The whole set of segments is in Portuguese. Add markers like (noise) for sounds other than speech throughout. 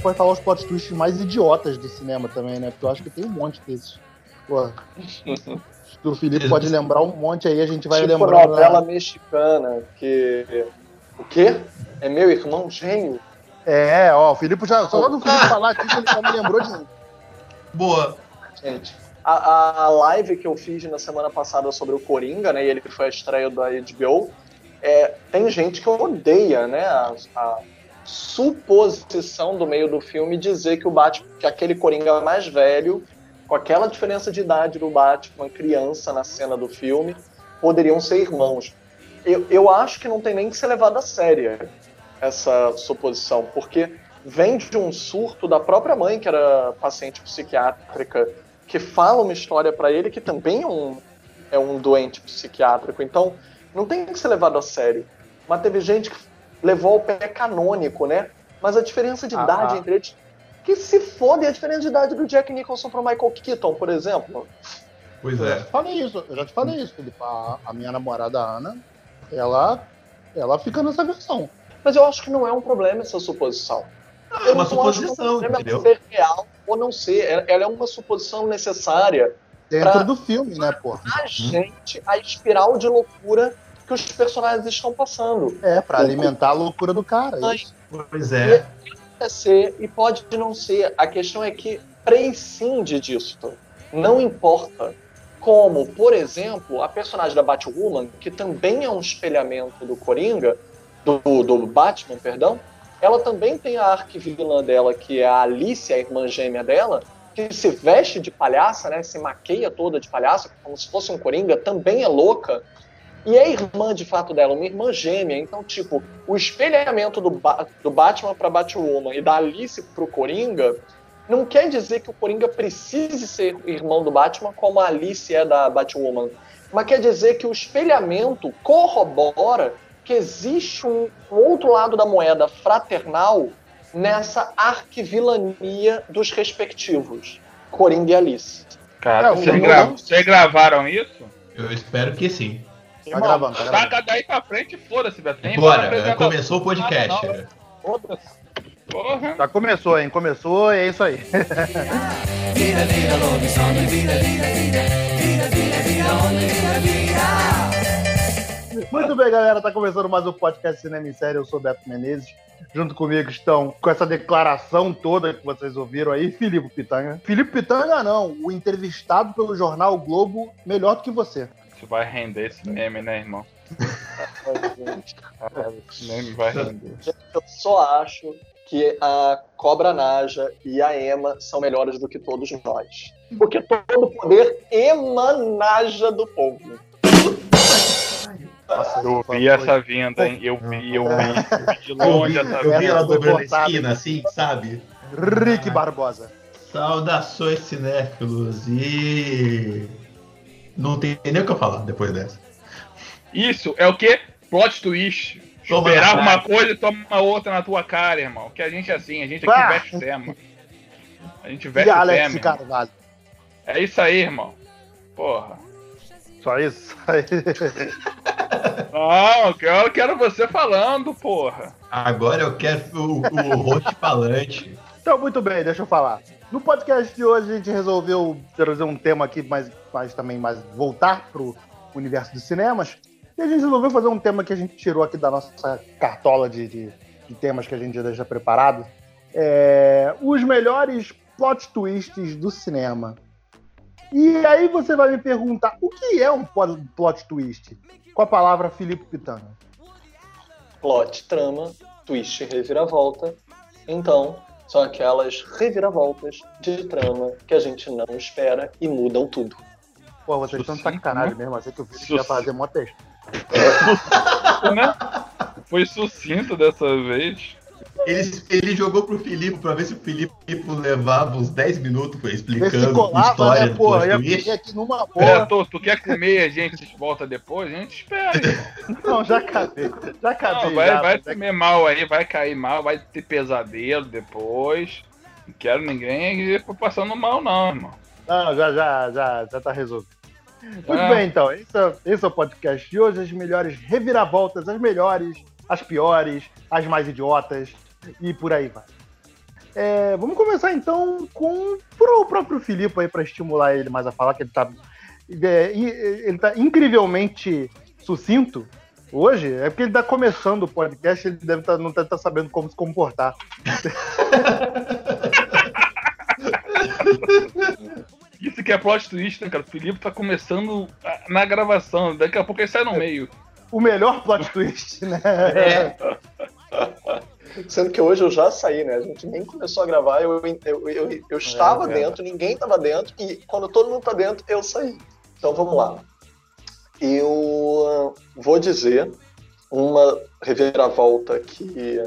gente pode falar os plot twists mais idiotas do cinema também, né? Porque eu acho que tem um monte desses. Pô. o Felipe pode lembrar um monte aí, a gente vai tipo lembrar. novela mexicana, que. O quê? É meu irmão gêmeo? É, ó, o Felipe já. Só do Felipe falar aqui, ele já me lembrou de. Boa. Gente, a, a live que eu fiz na semana passada sobre o Coringa, né? E ele que foi a estreia da HBO. É, tem gente que odeia, né? A, a suposição do meio do filme dizer que o Batman, que aquele Coringa mais velho, com aquela diferença de idade do Batman, criança na cena do filme, poderiam ser irmãos. Eu, eu acho que não tem nem que ser levado a sério essa suposição, porque vem de um surto da própria mãe, que era paciente psiquiátrica, que fala uma história para ele que também é um, é um doente psiquiátrico. Então, não tem que ser levado a sério. Mas teve gente que levou ao pé canônico, né? Mas a diferença de ah, idade ah. entre eles. Que se fode a diferença de idade do Jack Nicholson pro Michael Keaton, por exemplo. Pois eu é. Já te falei isso, eu já te falei isso, Felipe. A, a minha namorada Ana, ela, ela fica nessa versão. Mas eu acho que não é um problema essa suposição. Não, é uma suposição, entendeu? ser real ou não ser. Ela é uma suposição necessária. Dentro do filme, né, pô? A gente, a espiral de loucura que os personagens estão passando. É, para alimentar a loucura do cara. É isso. Pois é. Pode ser e pode não ser. A questão é que prescinde disso. Não importa. Como, por exemplo, a personagem da Batwoman, que também é um espelhamento do Coringa, do, do Batman, perdão, ela também tem a arquivilã dela, que é a Alice, a irmã gêmea dela, que se veste de palhaça, né, se maqueia toda de palhaça, como se fosse um Coringa, também é louca. E é irmã, de fato, dela, uma irmã gêmea. Então, tipo, o espelhamento do, ba do Batman pra Batwoman e da Alice pro Coringa não quer dizer que o Coringa precise ser irmão do Batman como a Alice é da Batwoman. Mas quer dizer que o espelhamento corrobora que existe um outro lado da moeda fraternal nessa arquivilania dos respectivos Coringa e Alice. Cara, é, vocês, gra vocês gravaram isso? Eu espero que sim. Tá Irmão, gravando, tá gravando. Taca daí pra frente, foda-se, Beto. Bora, começou o podcast. Foda-se. Porra. Já começou, hein? Começou e é isso aí. Vida, vida, lobisomem, vida, vida. Vida, vida, vida, homem, vida, vida. Muito bem, galera. Tá começando mais um podcast Cinema em Série. Eu sou Beto Menezes. Junto comigo estão, com essa declaração toda que vocês ouviram aí, Filipe Pitanga. Filipe Pitanga, não, o entrevistado pelo jornal Globo melhor do que você. Isso vai render esse meme, né, irmão? esse meme vai render. Eu só acho que a Cobra Naja e a Ema são melhores do que todos nós. Porque todo poder emanaja do povo. Nossa, eu vi essa vinda, hein? Eu vi, eu vi, (laughs) de longe essa vinda. Eu vi ela dobrando a esquina, assim, sabe? Rick Barbosa. Saudações cinéfilos e não tem nem o que eu falar depois dessa. Isso é o que? Plot twist. Toma Esperava uma coisa e toma outra na tua cara, irmão. Que a gente é assim, a gente aqui ah. veste tema. A gente veste e Alex tema. Carvalho. É isso aí, irmão. Porra. Só isso? (laughs) Não, eu quero você falando, porra. Agora eu quero o, o host falante. Então, muito bem, deixa eu falar. No podcast de hoje a gente resolveu trazer um tema aqui mais, mais também mais voltar pro universo dos cinemas. E a gente resolveu fazer um tema que a gente tirou aqui da nossa cartola de, de, de temas que a gente já deixa preparado. É, os melhores plot twists do cinema. E aí você vai me perguntar, o que é um plot twist? Com a palavra Filipe Pitana. Plot, trama, twist, reviravolta. Então, são aquelas reviravoltas de trama que a gente não espera e mudam tudo. Pô, vocês estão de sacanagem mesmo, achei que o vídeo ia fazer mó texto. né? (laughs) Foi sucinto dessa vez. Ele, ele jogou pro Filipe pra ver se o Filipe levava uns 10 minutos explicando colava, a história né, do porra, ia aqui numa boa. É, tô, tu quer comer a gente volta depois? A gente espera. Não, já acabei. Já acabei. Não, vai já, vai comer mal aí, vai cair mal, vai ter pesadelo depois. Não quero ninguém passando mal, não, irmão. Não, já, já, já, já tá resolvido. Muito é. bem, então. Esse é, esse é o podcast de hoje. As melhores reviravoltas, as melhores, as piores, as mais idiotas e por aí vai. É, vamos começar então com o próprio Filipe aí para estimular ele mais a falar, que ele tá, é, ele tá incrivelmente sucinto hoje. É porque ele tá começando o podcast, ele deve tá, não estar tá sabendo como se comportar. (laughs) Isso que é plot twist, né, cara? O Felipe tá começando na gravação, daqui a pouco ele sai no meio. O melhor plot twist, né? É. (laughs) Sendo que hoje eu já saí, né? A gente nem começou a gravar, eu, eu, eu, eu estava é, é. dentro, ninguém estava dentro, e quando todo mundo tá dentro, eu saí. Então vamos lá. Eu vou dizer uma reviravolta que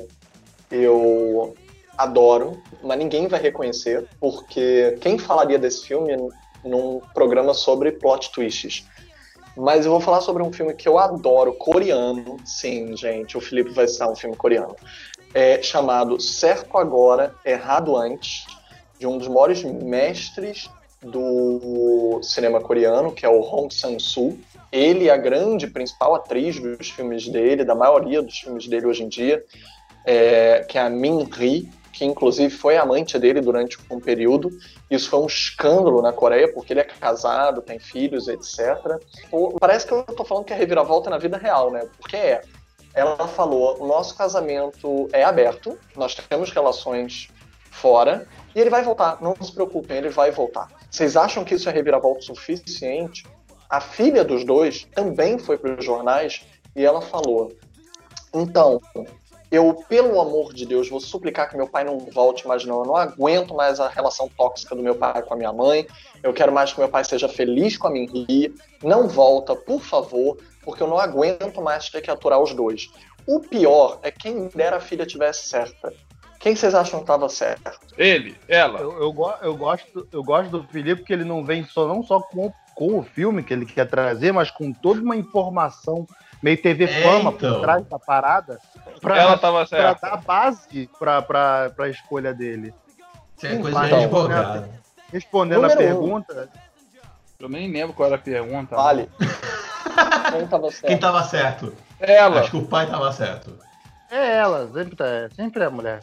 eu adoro, mas ninguém vai reconhecer, porque quem falaria desse filme num programa sobre plot twists? Mas eu vou falar sobre um filme que eu adoro, coreano. Sim, gente, o Felipe vai citar um filme coreano. É chamado Certo Agora, Errado Antes, de um dos maiores mestres do cinema coreano, que é o Hong Sang-soo. Ele é a grande principal atriz dos filmes dele, da maioria dos filmes dele hoje em dia, é, que é a Min Ri, que inclusive foi amante dele durante um período. Isso foi um escândalo na Coreia, porque ele é casado, tem filhos, etc. Parece que eu tô falando que é reviravolta na vida real, né? Porque é. Ela falou: nosso casamento é aberto, nós temos relações fora, e ele vai voltar. Não se preocupem, ele vai voltar. Vocês acham que isso é reviravolta suficiente? A filha dos dois também foi para os jornais e ela falou: então, eu, pelo amor de Deus, vou suplicar que meu pai não volte mais, não. Eu não aguento mais a relação tóxica do meu pai com a minha mãe. Eu quero mais que meu pai seja feliz com a minha ria. Não volta, por favor, porque eu não aguento mais ter que aturar os dois. O pior é quem dera a filha tivesse certa. Quem vocês acham que estava certo? Ele, ela. Eu, eu, eu, gosto, eu gosto do Felipe porque ele não vem só não só com, com o filme que ele quer trazer, mas com toda uma informação meio TV é, Fama então. por trás da parada pra, Ela tava pra dar base pra, pra, pra escolha dele. Isso é coisa de advogado. Respondendo Número a pergunta. Um. Eu nem lembro qual era a pergunta. Vale. (laughs) Quem tava certo? Quem tava certo? Ela. Acho que o pai tava certo. É ela, sempre, tá, sempre é a mulher.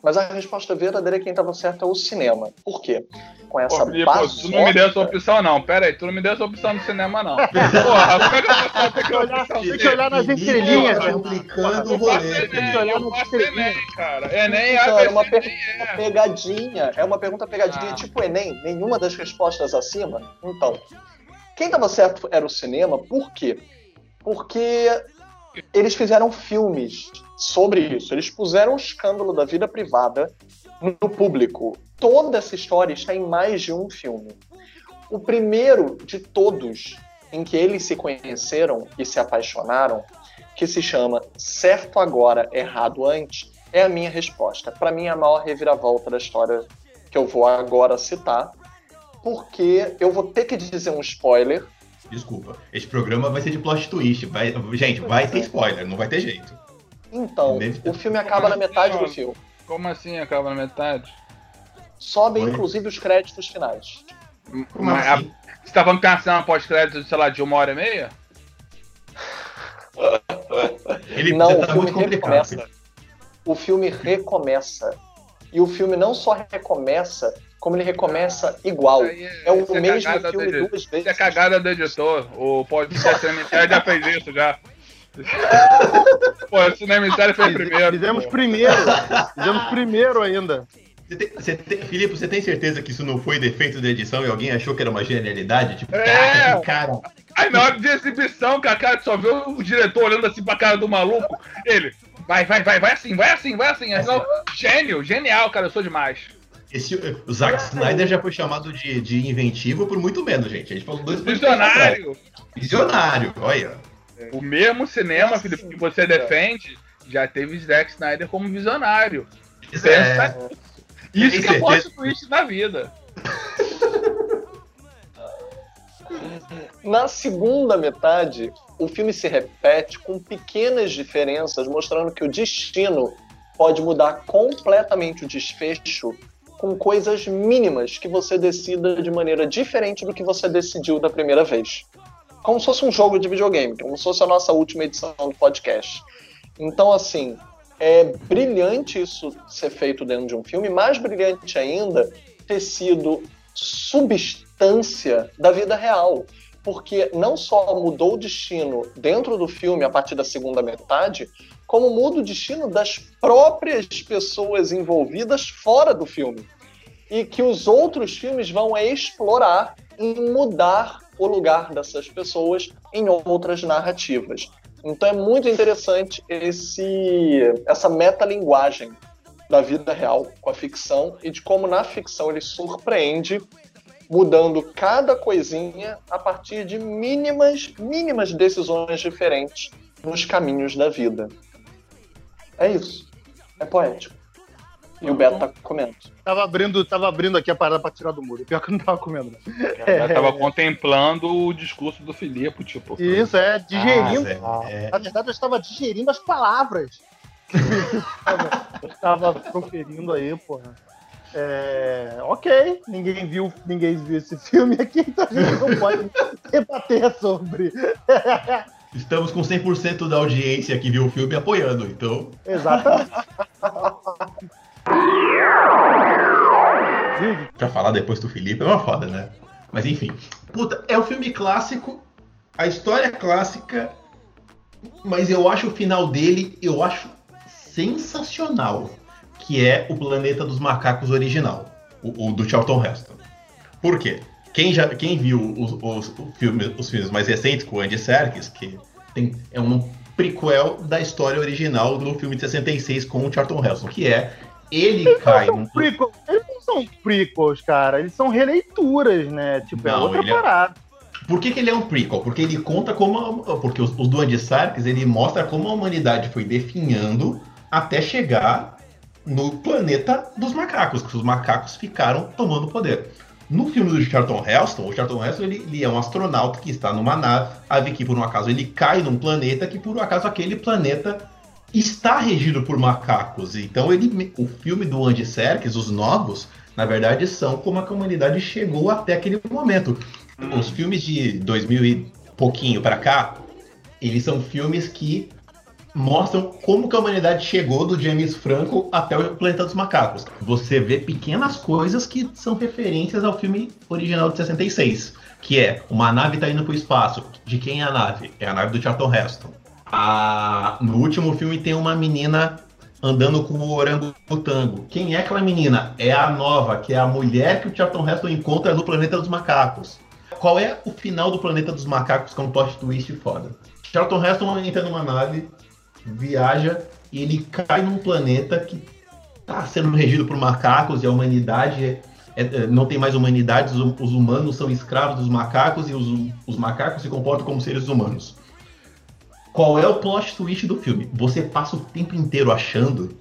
Mas a resposta verdadeira é quem estava certo é o cinema. Por quê? Com essa Pô, base. Tu não me deu essa opção, não. Pera aí, tu não me deu essa opção no cinema, não. (laughs) Porra, é tem que olhar, tem que olhar nas entrelinhas, né? complicando o rolê. Tem que olhar nas entrelinhas. cara. Enem, então, é uma pergunta é. pegadinha. É uma pergunta pegadinha, ah. tipo Enem. Nenhuma das respostas acima. Então, quem estava certo era o cinema, por quê? Porque eles fizeram filmes sobre isso. Eles puseram o escândalo da vida privada no público. Toda essa história está em mais de um filme. O primeiro de todos em que eles se conheceram e se apaixonaram, que se chama Certo Agora, Errado Antes, é a minha resposta. Para mim, é a maior reviravolta da história que eu vou agora citar, porque eu vou ter que dizer um spoiler. Desculpa, esse programa vai ser de plot twist. Vai, gente, vai ter spoiler, não vai ter jeito. Então, o filme acaba na metade do filme. Como assim acaba na metade? Sobem, inclusive, os créditos finais. Como Mas, assim? a, você tá falando que tem uma cena pós-crédito, sei lá, de uma hora e meia? Ele não, tá o filme recomeça. O filme recomeça. E o filme não só recomeça, como ele recomeça igual. É, é, o é mesmo filme duas vezes. Isso é cagada do editor. O podcast já fez isso já. (laughs) Pô, o Cinema Mistério foi primeiro. Fizemos pô. primeiro. Fizemos primeiro ainda. Você tem, você tem, Filipe, você tem certeza que isso não foi defeito da edição e alguém achou que era uma genialidade? Tipo, é. cara, Aí na hora de exibição, cara, só vê o diretor olhando assim pra cara do maluco. Ele, vai, vai, vai, vai assim, vai assim, vai assim. assim gênio, genial, cara, eu sou demais. Esse, o Zack Snyder já foi chamado de, de inventivo por muito menos, gente. A gente falou dois Visionário! Visionário, olha. O mesmo cinema, Felipe, que você defende, já teve Zack Snyder como visionário. Pensa é... Isso Tem que é plot twist na vida. Na segunda metade, o filme se repete com pequenas diferenças, mostrando que o destino pode mudar completamente o desfecho com coisas mínimas que você decida de maneira diferente do que você decidiu da primeira vez como se fosse um jogo de videogame, como se fosse a nossa última edição do podcast. Então, assim, é brilhante isso ser feito dentro de um filme, mais brilhante ainda ter sido substância da vida real. Porque não só mudou o destino dentro do filme a partir da segunda metade, como muda o destino das próprias pessoas envolvidas fora do filme. E que os outros filmes vão explorar e mudar o lugar dessas pessoas em outras narrativas. Então é muito interessante esse, essa metalinguagem da vida real com a ficção e de como na ficção ele surpreende mudando cada coisinha a partir de mínimas, mínimas decisões diferentes nos caminhos da vida. É isso. É poético. E o Beto tá comendo. Tava abrindo, tava abrindo aqui a parada pra tirar do muro. Pior que eu não tava comendo. Eu tava é... (laughs) contemplando o discurso do Filipe, tipo. Isso, é, digerindo. Ah, é. Na verdade, eu estava digerindo as palavras. (laughs) eu tava proferindo aí, porra. É, ok, ninguém viu, ninguém viu esse filme aqui, então a gente não pode debater sobre. (laughs) Estamos com 100% da audiência que viu o filme apoiando, então. Exatamente. pra falar depois do Felipe é uma foda, né? Mas enfim. Puta, é um filme clássico, a história é clássica, mas eu acho o final dele, eu acho sensacional, que é o Planeta dos Macacos original, o, o do Charlton Heston. Por quê? Quem, já, quem viu os, os, filmes, os filmes mais recentes com o Andy Serkis, que tem, é um prequel da história original do filme de 66 com o Charlton Heston, que é ele eles cai. Não prequel, eles não são prequels, cara. Eles são releituras, né? Tipo, é não, é outra parada. É... Por que, que, ele é um prequel? Porque ele conta como. Porque os, os do Andy Serkis, ele mostra como a humanidade foi definhando até chegar no planeta dos macacos, que os macacos ficaram tomando poder. No filme do Charlton Heston, o Charlton Heston ele, ele, é um astronauta que está numa nave que por um acaso ele cai num planeta que por um acaso aquele planeta está regido por macacos. Então ele, o filme do Andy Serkis, os novos, na verdade são como a comunidade chegou até aquele momento. Os filmes de 2000 e pouquinho para cá, eles são filmes que mostram como que a humanidade chegou do James Franco até o Planeta dos Macacos. Você vê pequenas coisas que são referências ao filme original de 66, que é uma nave está indo para o espaço. De quem é a nave? É a nave do Charlton Heston. No último filme tem uma menina andando com o orangotango. Quem é aquela menina? É a nova, que é a mulher que o Charlton Heston encontra no Planeta dos Macacos. Qual é o final do Planeta dos Macacos com um plot twist foda? Charlton Heston entra numa nave viaja e ele cai num planeta que está sendo regido por macacos e a humanidade é, é, não tem mais humanidade, os, os, humanos são escravos dos macacos e os, os macacos se comportam como seres humanos. Qual é o plot twist do filme? Você passa o tempo inteiro achando.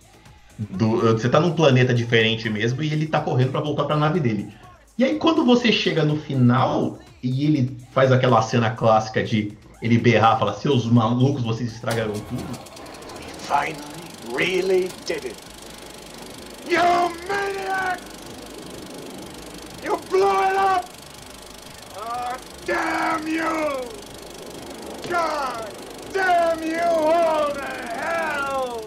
Do, você tá num planeta diferente mesmo e ele tá correndo para voltar para a nave dele. E aí quando você chega no final e ele faz aquela cena clássica de ele berrar, falar, seus malucos, vocês estragaram tudo. Finally, really did it. You maniac! You blew it up! Oh, damn you! God damn you all to hell!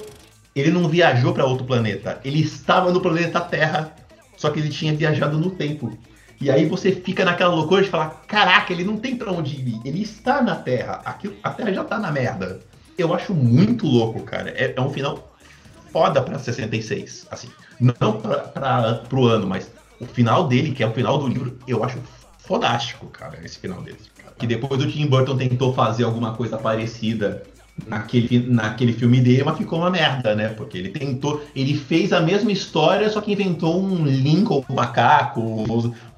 Ele não viajou para outro planeta, ele estava no planeta Terra, só que ele tinha viajado no tempo. E aí você fica naquela loucura de falar: caraca, ele não tem pra onde ir. Ele está na Terra. A Terra já tá na merda. Eu acho muito louco, cara. É, é um final foda pra 66. Assim, não pra, pra, pro ano, mas o final dele, que é o final do livro, eu acho fodástico, cara, esse final dele. Que depois o Tim Burton tentou fazer alguma coisa parecida naquele, naquele filme dele, mas ficou uma merda, né? Porque ele tentou, ele fez a mesma história, só que inventou um Lincoln, um macaco,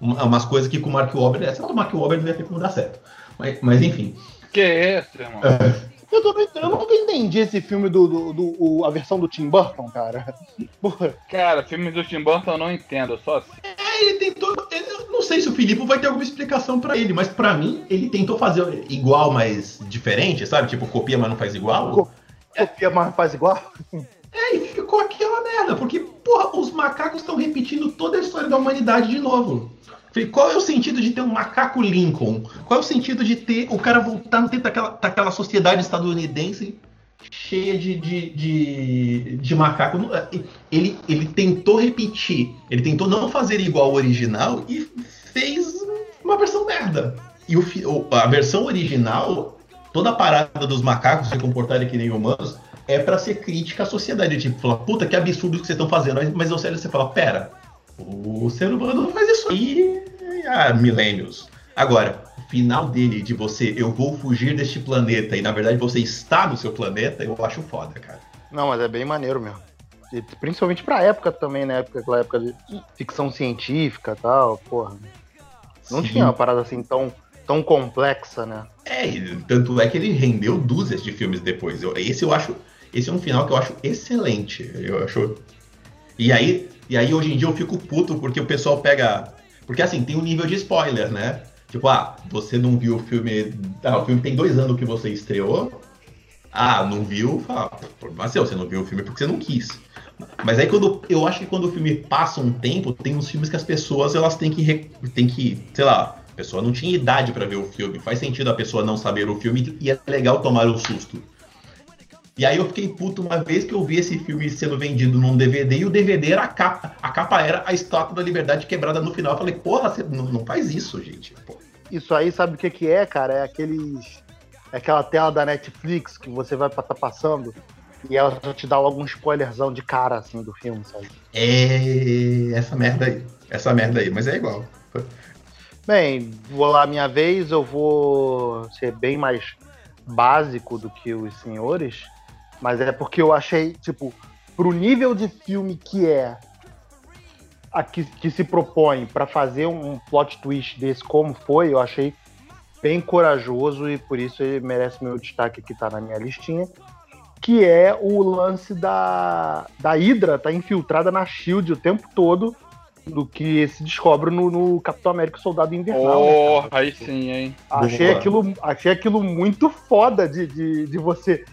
umas coisas que com o Mark Wahlberg, lá, o Mark Wahlberg não ia ter como dar certo. Mas, mas enfim. Que é esse, irmão? É. Eu, tô, eu nunca entendi esse filme do, do, do, do, a versão do Tim Burton, cara. (laughs) Porra. Cara, filme do Tim Burton eu não entendo, só assim. É, ele tentou. Eu não sei se o Filipe vai ter alguma explicação para ele, mas para mim, ele tentou fazer igual, mas diferente, sabe? Tipo, copia, mas não faz igual. Co copia, mas não faz igual? É, e ficou aquela merda, porque, porra, os macacos estão repetindo toda a história da humanidade de novo. Falei, qual é o sentido de ter um macaco Lincoln? Qual é o sentido de ter o cara voltar no tempo daquela, daquela sociedade estadunidense cheia de, de, de, de macaco. Ele, ele tentou repetir, ele tentou não fazer igual ao original e fez uma versão merda. E o, a versão original, toda a parada dos macacos se comportarem que nem humanos, é para ser crítica à sociedade. Tipo, falar, puta, que absurdo que vocês estão fazendo. Mas você, você fala, pera, o ser humano faz isso aí há milênios. Agora, final dele, de você, eu vou fugir deste planeta, e na verdade você está no seu planeta, eu acho foda, cara. Não, mas é bem maneiro mesmo. E, principalmente pra época também, né? Aquela época de ficção científica e tal, porra. Não Sim. tinha uma parada assim tão, tão complexa, né? É, tanto é que ele rendeu dúzias de filmes depois. Eu, esse eu acho. Esse é um final que eu acho excelente. Eu acho. E aí, e aí hoje em dia eu fico puto porque o pessoal pega. Porque assim, tem um nível de spoiler, né? Tipo, ah, você não viu o filme. Ah, o filme tem dois anos que você estreou. Ah, não viu? Fala, problema seu, você não viu o filme porque você não quis. Mas aí quando. Eu acho que quando o filme passa um tempo, tem uns filmes que as pessoas elas têm que. Têm que sei lá, a pessoa não tinha idade para ver o filme. Faz sentido a pessoa não saber o filme e é legal tomar um susto. E aí eu fiquei puto uma vez que eu vi esse filme sendo vendido num DVD e o DVD era a capa. A capa era a estátua da liberdade quebrada no final. Eu falei, porra, você não, não faz isso, gente. Porra. Isso aí, sabe o que, que é, cara? É aqueles. É aquela tela da Netflix que você vai estar tá passando e ela só te dá algum spoilerzão de cara, assim, do filme, sabe? É. Essa merda aí. Essa merda aí, mas é igual. Bem, vou lá minha vez, eu vou ser bem mais básico do que os senhores. Mas é porque eu achei, tipo, pro nível de filme que é a que, que se propõe para fazer um plot twist desse como foi, eu achei bem corajoso e por isso ele merece meu destaque que tá na minha listinha, que é o lance da, da Hydra tá infiltrada na SHIELD o tempo todo do que se descobre no, no Capitão América Soldado Invernal. Oh, né, aí sim, hein? Achei aquilo, achei aquilo muito foda de, de, de você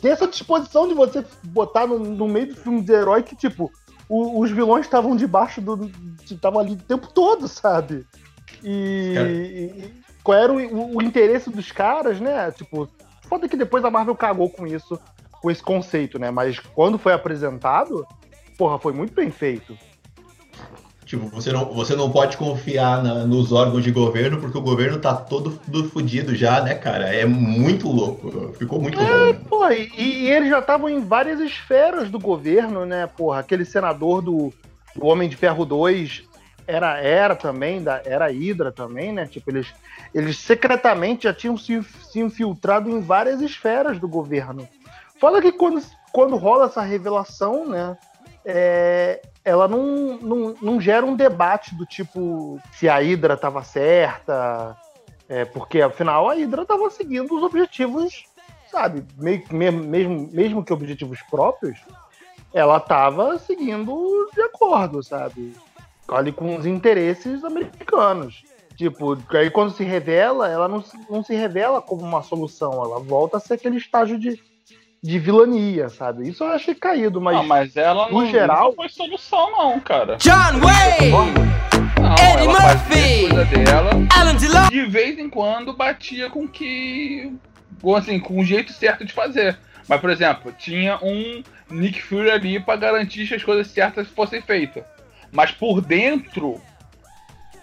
tem essa disposição de você botar no, no meio do filme de herói que, tipo, o, os vilões estavam debaixo do. estavam ali o tempo todo, sabe? E, e qual era o, o, interesse dos caras, né? Tipo, foda que depois a Marvel cagou com isso, com esse conceito, né? Mas quando foi apresentado, porra, foi muito bem feito. Tipo, você não, você não pode confiar na, nos órgãos de governo, porque o governo tá todo, fudido já, né, cara? É muito louco. Ficou muito é, bom. Pô, e, e, eles já estavam em várias esferas do governo, né, porra? Aquele senador do, do Homem de Ferro 2 era, era também, da, era Hydra também, né? Tipo, eles, eles secretamente já tinham se, se infiltrado em várias esferas do governo. Fala que quando, quando rola essa revelação, né? É, ela não, não, não gera um debate do tipo se a Hydra estava certa, é, porque afinal a Hydra estava seguindo os objetivos, sabe, mesmo, mesmo, mesmo que objetivos próprios, ela estava seguindo de acordo, sabe, ali com os interesses americanos. Tipo, aí quando se revela, ela não, não se revela como uma solução, ela volta a ser aquele estágio de de vilania, sabe? Isso eu achei caído, mas. Não, mas ela no não, geral... não foi solução, não, cara. John Wayne! Não, Eddie ela Murphy! Coisa dela, Alan De vez em quando batia com que. Assim, com o jeito certo de fazer. Mas, por exemplo, tinha um Nick Fury ali para garantir que as coisas certas fossem feitas. Mas por dentro,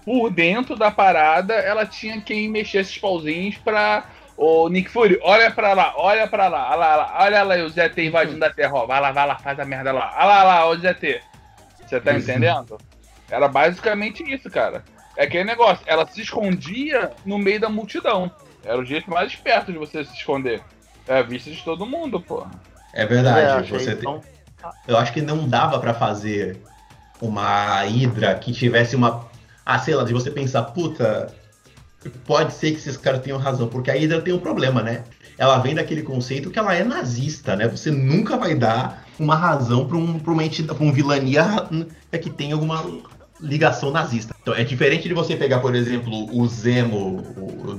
por dentro da parada, ela tinha quem mexer esses pauzinhos pra Ô, Nick Fury, olha pra lá, olha pra lá, olha lá, olha lá, o ZT invadindo a Terra, ó, vai lá, vai lá, faz a merda lá. Olha lá, lá, o ZT. Você tá entendendo? Era basicamente isso, cara. É aquele negócio, ela se escondia no meio da multidão. Era o jeito mais esperto de você se esconder. É a vista de todo mundo, pô. É verdade, é, você tem... Eu acho que não dava para fazer uma Hydra que tivesse uma. Ah, sei lá, de você pensar, puta, pode ser que esses caras tenham razão, porque a Hydra tem um problema, né? Ela vem daquele conceito que ela é nazista, né? Você nunca vai dar uma razão para um, pra uma, pra um vilania é que tem alguma ligação nazista. Então é diferente de você pegar, por exemplo, o Zemo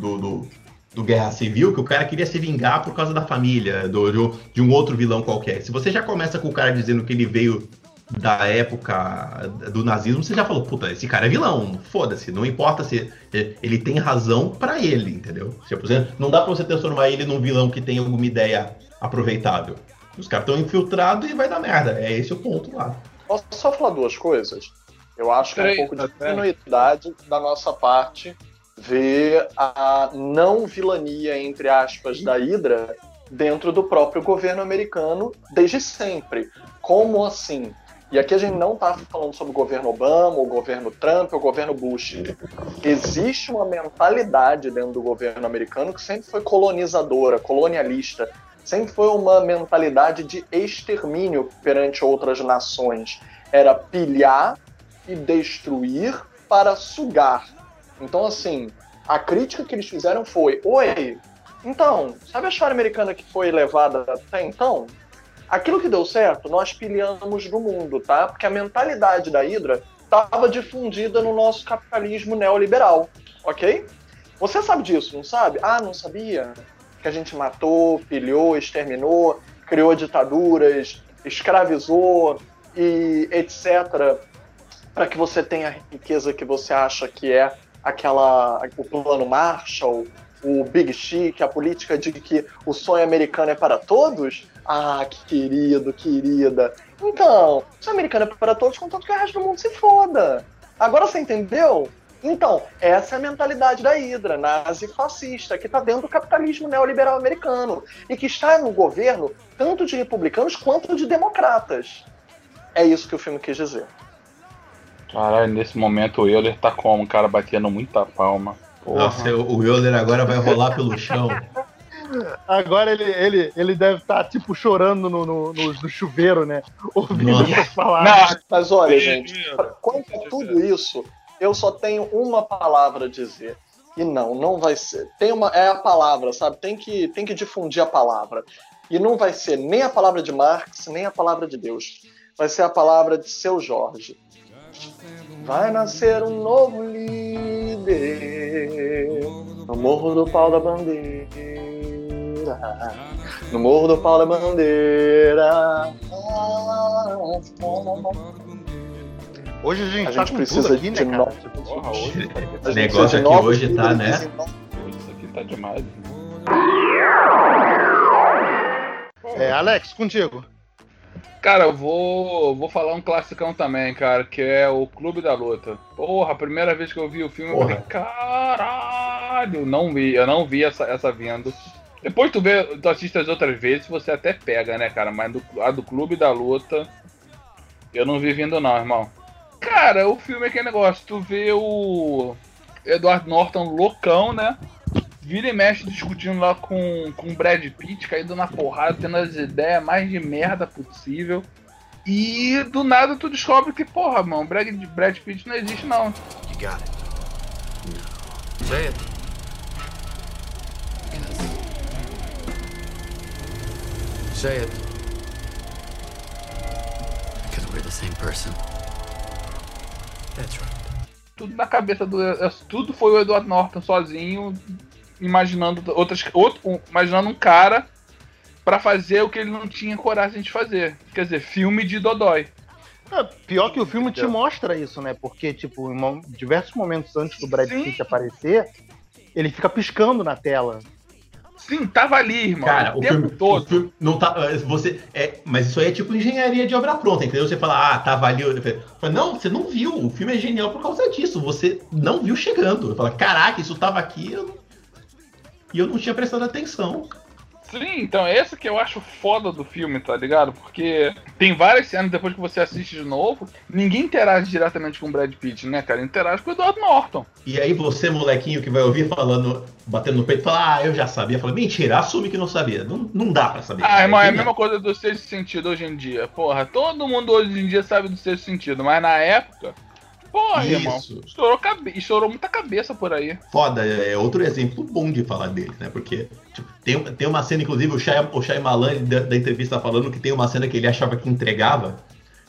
do, do, do Guerra Civil, que o cara queria se vingar por causa da família, do, de um outro vilão qualquer. Se você já começa com o cara dizendo que ele veio da época do nazismo, você já falou, puta, esse cara é vilão, foda-se, não importa se ele tem razão para ele, entendeu? Tipo, não dá pra você transformar ele num vilão que tem alguma ideia aproveitável. Os caras estão infiltrados e vai dar merda. É esse o ponto lá. Posso só falar duas coisas? Eu acho que é um pouco de ingenuidade da nossa parte ver a não vilania, entre aspas, da Hydra dentro do próprio governo americano desde sempre. Como assim? E aqui a gente não está falando sobre o governo Obama, o governo Trump, o governo Bush. Existe uma mentalidade dentro do governo americano que sempre foi colonizadora, colonialista, sempre foi uma mentalidade de extermínio perante outras nações. Era pilhar e destruir para sugar. Então, assim, a crítica que eles fizeram foi: Oi, então, sabe a história americana que foi levada até então? Aquilo que deu certo, nós pilhamos no mundo, tá? Porque a mentalidade da Hydra estava difundida no nosso capitalismo neoliberal, ok? Você sabe disso, não sabe? Ah, não sabia? Que a gente matou, pilhou, exterminou, criou ditaduras, escravizou e etc. Para que você tenha a riqueza que você acha que é aquela o plano Marshall, o Big Chic, a política de que o sonho americano é para todos? Ah, que querido, querida. Então, o sonho americano é para todos, contanto que o resto do mundo se foda. Agora você entendeu? Então, essa é a mentalidade da Hydra, nazi-fascista, que está dentro do capitalismo neoliberal americano e que está no governo tanto de republicanos quanto de democratas. É isso que o filme quis dizer. Caralho, nesse momento o Euler tá como? O cara batendo muita palma. Porra. Nossa, o Euler agora vai rolar pelo chão. Agora ele, ele, ele deve estar, tá, tipo, chorando no, no, no, no chuveiro, né? Ouvindo essas palavras. mas olha, gente, quanto a tudo isso, eu só tenho uma palavra a dizer. E não, não vai ser. Tem uma, é a palavra, sabe? Tem que, tem que difundir a palavra. E não vai ser nem a palavra de Marx, nem a palavra de Deus. Vai ser a palavra de seu Jorge. Vai nascer um novo líder no Morro do Pau da Bandeira. No Morro do Pau da Bandeira. Hoje a gente, a tá gente precisa aqui, de né? Porra, hoje, Esse negócio aqui hoje tá, né? Isso aqui tá demais. É, Alex, contigo. Cara, eu vou, vou falar um classicão também, cara, que é o Clube da Luta. Porra, a primeira vez que eu vi o filme, Porra. eu falei, caralho, não vi, eu não vi essa, essa vindo. Depois tu vê, tu assiste as outras vezes, você até pega, né, cara? Mas do, a do Clube da Luta, eu não vi vindo não, irmão. Cara, o filme é aquele negócio, tu vê o Edward Norton loucão, né? Vira e mexe discutindo lá com, com o Brad Pitt, caindo na porrada, tendo as ideias mais de merda possível. E do nada tu descobre que, porra, mano, Brad, Brad Pitt não existe não. You got it. No. Say it. Say it. Because we're the same person. That's right. Tudo na cabeça do. Tudo foi o Edward Norton sozinho, imaginando outras outro, imaginando um cara para fazer o que ele não tinha coragem de fazer. Quer dizer, filme de Dodói. É, pior que o filme te mostra isso, né? Porque, tipo, em diversos momentos antes do Brad Pitt aparecer, ele fica piscando na tela. Sim, tava ali, irmão. Cara, o, o filme todo. O filme não tá, você, é, mas isso aí é tipo engenharia de obra pronta, entendeu? Você fala, ah, tava ali. Eu falo, não, você não viu. O filme é genial por causa disso. Você não viu chegando. Fala, caraca, isso tava aqui. Eu e eu não tinha prestado atenção. Sim, então esse que eu acho foda do filme, tá ligado? Porque tem várias cenas depois que você assiste de novo, ninguém interage diretamente com o Brad Pitt, né, cara? Interage com o Edward Norton. E aí você, molequinho, que vai ouvir falando, batendo no peito, fala, ah, eu já sabia. Fala, mentira, assume que não sabia. Não, não dá pra saber. Ah, irmão, é a mesma coisa do sexto sentido hoje em dia. Porra, todo mundo hoje em dia sabe do sexto sentido, mas na época Porra, Isso. irmão. Estourou, cabe... Estourou muita cabeça por aí. Foda, é, é outro exemplo bom de falar dele, né? Porque tipo, tem, tem uma cena, inclusive, o Shay, o da, da entrevista falando que tem uma cena que ele achava que entregava,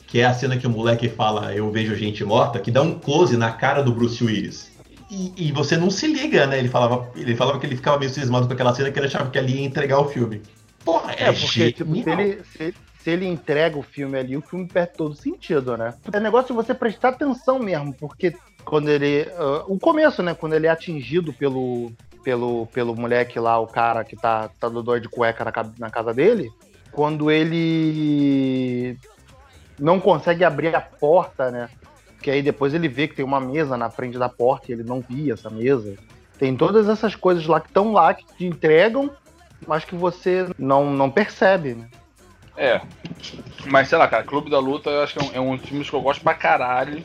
que é a cena que o moleque fala, eu vejo gente morta, que dá um close na cara do Bruce Willis. E, e, você não se liga, né? Ele falava, ele falava que ele ficava meio cismado com aquela cena que ele achava que ali ia entregar o filme. Porra, é, é porque, tipo, se ele, se, se ele entrega o filme ali, o filme perde todo sentido, né? É negócio de você prestar atenção mesmo, porque quando ele. Uh, o começo, né? Quando ele é atingido pelo, pelo, pelo moleque lá, o cara que tá, tá do dor de cueca na, na casa dele, quando ele não consegue abrir a porta, né? Que aí depois ele vê que tem uma mesa na frente da porta e ele não via essa mesa. Tem todas essas coisas lá que estão lá, que te entregam, mas que você não, não percebe, né? É. Mas sei lá, cara, Clube da Luta eu acho que é um, é um dos filmes que eu gosto pra caralho.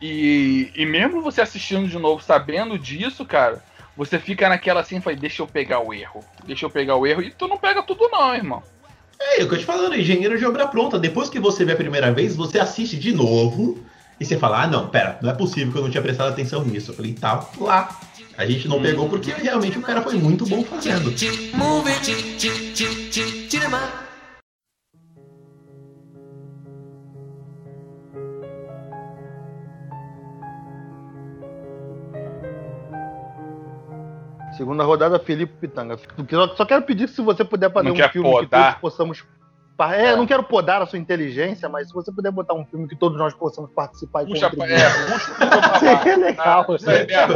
E, e mesmo você assistindo de novo, sabendo disso, cara, você fica naquela assim, vai, deixa eu pegar o erro. Deixa eu pegar o erro. E tu não pega tudo, não, irmão. É, é o que eu te falando, engenheiro de obra pronta. Depois que você vê a primeira vez, você assiste de novo e você fala: ah, não, pera, não é possível que eu não tinha prestado atenção nisso. Eu falei: tá lá. A gente não pegou porque realmente o cara foi muito bom fazendo. Segunda rodada, Felipe Pitanga. Só quero pedir se você puder fazer não um filme podar. que todos possamos. É, é, não quero podar a sua inteligência, mas se você puder botar um filme que todos nós possamos participar e puxa, contribuir. É, Seria legal.